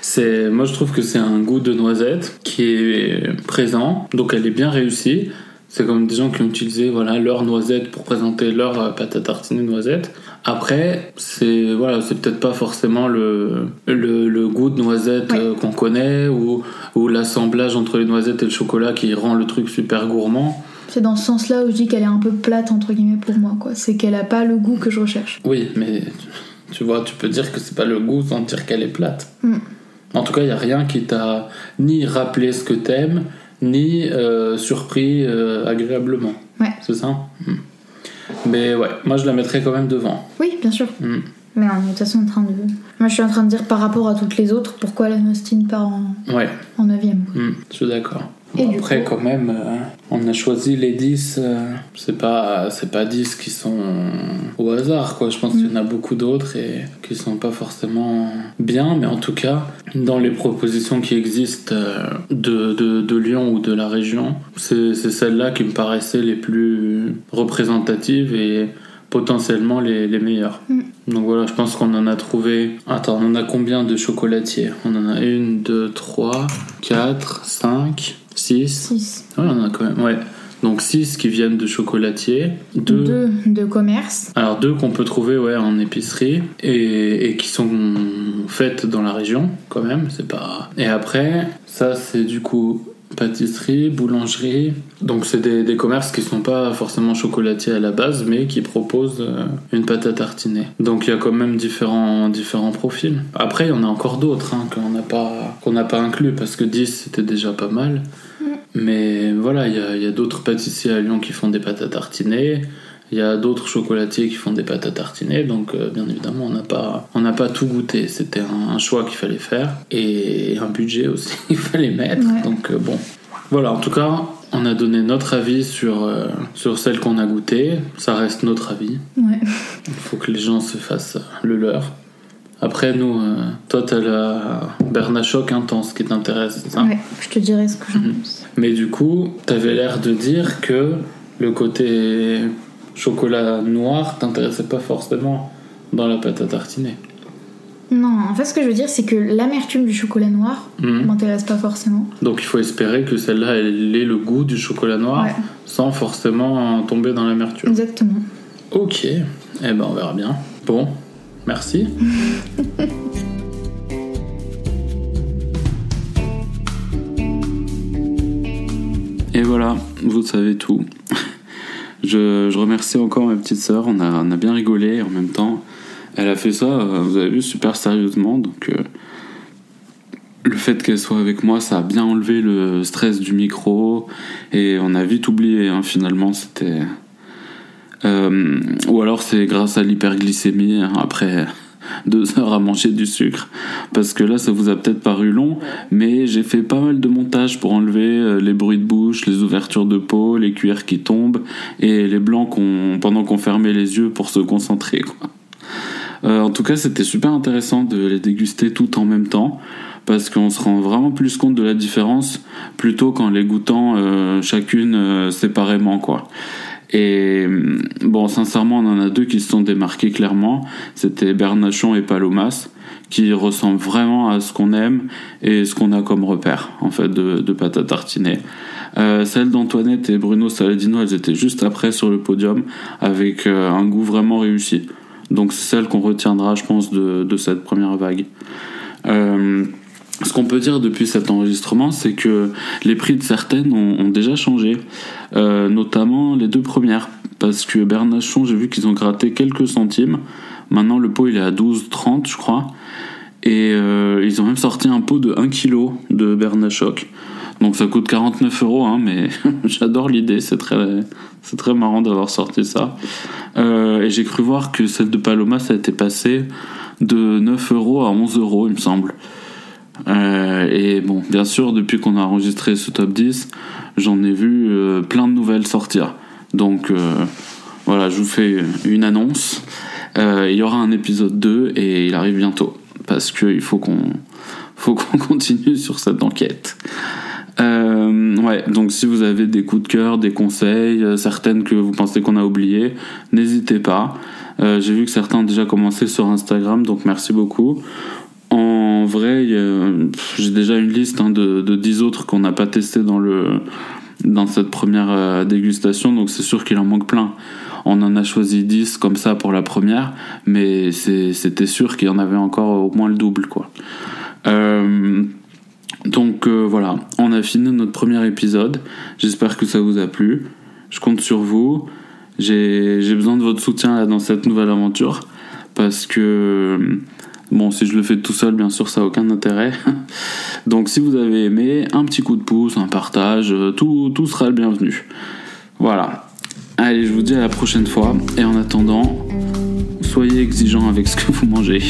C'est, moi, je trouve que c'est un goût de noisette qui est présent, donc elle est bien réussie. C'est comme des gens qui ont utilisé voilà, leur noisette pour présenter leur euh, pâte à tartiner noisette. Après, c'est voilà, c'est peut-être pas forcément le, le, le goût de noisette Ouais. euh, qu'on connaît ou, ou l'assemblage entre les noisettes et le chocolat qui rend le truc super gourmand. c'est dans ce sens-là où je dis qu'elle est un peu plate, entre guillemets, pour moi. quoi. C'est qu'elle a pas le goût que je recherche. Oui, mais tu vois, tu peux dire que c'est pas le goût sans dire qu'elle est plate. Mm. En tout cas, il y a rien qui t'a ni rappelé ce que t'aimes, ni euh, surpris euh, agréablement. Ouais. C'est ça Mm. Mais ouais, moi je la mettrais quand même devant. Oui, bien sûr. Mm. Mais on est de toute façon en train de. Moi, je suis en train de dire par rapport à toutes les autres, pourquoi la Nostine part en, Ouais, en 9ème. mm, je suis d'accord. Et après, coup quand même, euh, on a choisi les 10. euh, c'est pas, c'est pas 10 qui sont au hasard, quoi. Je pense qu'il y en a beaucoup d'autres et qui sont pas forcément bien, mais en tout cas, dans les propositions qui existent euh, de, de, de Lyon ou de la région, c'est c'est celles-là qui me paraissaient les plus représentatives et potentiellement les, les meilleures. Mm. Donc voilà, je pense qu'on en a trouvé. Attends, on en a combien de chocolatiers? On en a une, deux, trois, quatre, cinq, six. 6. Ouais, on en a quand même, ouais. Donc 6 qui viennent de chocolatiers, 2 2 de commerce. alors deux qu'on peut trouver ouais en épicerie et, et qui sont faites dans la région quand même, c'est pas. Et après ça c'est du coup pâtisserie, boulangerie. Donc c'est des, des commerces qui sont pas forcément chocolatiers à la base mais qui proposent euh, une pâte à tartiner. Donc il y a quand même différents différents profils. Après il y en a encore d'autres hein, qu'on n'a pas qu'on n'a pas inclus parce que 10 c'était déjà pas mal. Mais voilà, il y a, d'autres pâtissiers à Lyon qui font des pâtes à tartiner. Il y a d'autres chocolatiers qui font des pâtes à tartiner. Donc, euh, bien évidemment, on n'a pas, on n'a pas tout goûté. C'était un, un choix qu'il fallait faire. Et un budget aussi qu'il fallait mettre. Ouais. Donc, euh, bon. Voilà, en tout cas, on a donné notre avis sur, euh, sur celle qu'on a goûtée. Ça reste notre avis. Ouais. Il faut que les gens se fassent le leur. Après, nous, euh, toi, t'as la Bernachoc intense qui t'intéresse, c'est ça? Ouais. Je te dirai ce que j'en Mhm. pense. Mais du coup, t'avais l'air de dire que le côté chocolat noir t'intéressait pas forcément dans la pâte à tartiner. Non, en fait, ce que je veux dire, c'est que l'amertume du chocolat noir Mhm. m'intéresse pas forcément. Donc il faut espérer que celle-là, elle ait le goût du chocolat noir Ouais. sans forcément tomber dans l'amertume. Exactement. Ok, eh ben on verra bien. Bon, merci. Et voilà, vous savez tout. Je, remercie encore ma petite sœur, on a, bien rigolé en même temps, elle a fait ça, euh, vous avez vu, super sérieusement. Donc euh, le fait qu'elle soit avec moi, ça a bien enlevé le stress du micro et on a vite oublié hein, finalement, c'était... Euh, ou alors c'est grâce à l'hyperglycémie hein, après deux heures à manger du sucre. Parce que là, ça vous a peut-être paru long, mais j'ai fait pas mal de montage pour enlever euh, les bruits de bouche, les ouvertures de peau, les cuirs qui tombent et les blancs qu'on, pendant qu'on fermait les yeux pour se concentrer. Euh, en tout cas, c'était super intéressant de les déguster tout en même temps. Parce qu'on se rend vraiment plus compte de la différence plutôt qu'en les goûtant euh, chacune séparément quoi. Et hum, bon, sincèrement, on en a deux qui se sont démarqués clairement. C'était Bernachon et Palomas, qui ressemblent vraiment à ce qu'on aime et ce qu'on a comme repère, en fait, de, de pâte à tartiner. Euh, celles d'Antoinette et Bruno Saladino, elles étaient juste après sur le podium, avec euh, un goût vraiment réussi. Donc c'est celle qu'on retiendra, je pense, de, de cette première vague. Euh, ce qu'on peut dire depuis cet enregistrement, c'est que les prix de certaines ont, ont déjà changé, euh, notamment les deux premières, parce que Bernachon, j'ai vu qu'ils ont gratté quelques centimes. Maintenant, le pot il est à 12,30, je crois, et euh, ils ont même sorti un pot de 1 kg de Bernachoc. Donc ça coûte 49 euros, hein, mais j'adore l'idée, c'est très, c'est très marrant d'avoir sorti ça. Euh, et j'ai cru voir que celle de Paloma, ça a été passé de 9 euros à 11 euros, il me semble. Euh, et bon, bien sûr, depuis qu'on a enregistré ce top 10, j'en ai vu euh, plein de nouvelles sortir. Donc euh, voilà, je vous fais une annonce. Euh, il y aura un épisode 2 et il arrive bientôt. Parce qu'il faut qu'on faut qu'on continue sur cette enquête. Euh, ouais, donc si vous avez des coups de cœur, des conseils, certaines que vous pensez qu'on a oubliées, n'hésitez pas. J'ai vu que certains ont déjà commencé sur Instagram, donc merci beaucoup. En vrai, j'ai déjà une liste hein, de, de 10 autres qu'on n'a pas testé dans, le, dans cette première euh, dégustation, donc c'est sûr qu'il en manque plein. On en a choisi 10 comme ça pour la première, mais c'était sûr qu'il y en avait encore au moins le double, quoi. Euh, donc euh, voilà, on a fini notre premier épisode. J'espère que ça vous a plu. Je compte sur vous. J'ai besoin de votre soutien là, dans cette nouvelle aventure parce que bon, si je le fais tout seul, bien sûr, ça n'a aucun intérêt. Donc si vous avez aimé, un petit coup de pouce, un partage, tout, tout sera le bienvenu. Voilà. Allez, je vous dis à la prochaine fois et en attendant, soyez exigeants avec ce que vous mangez.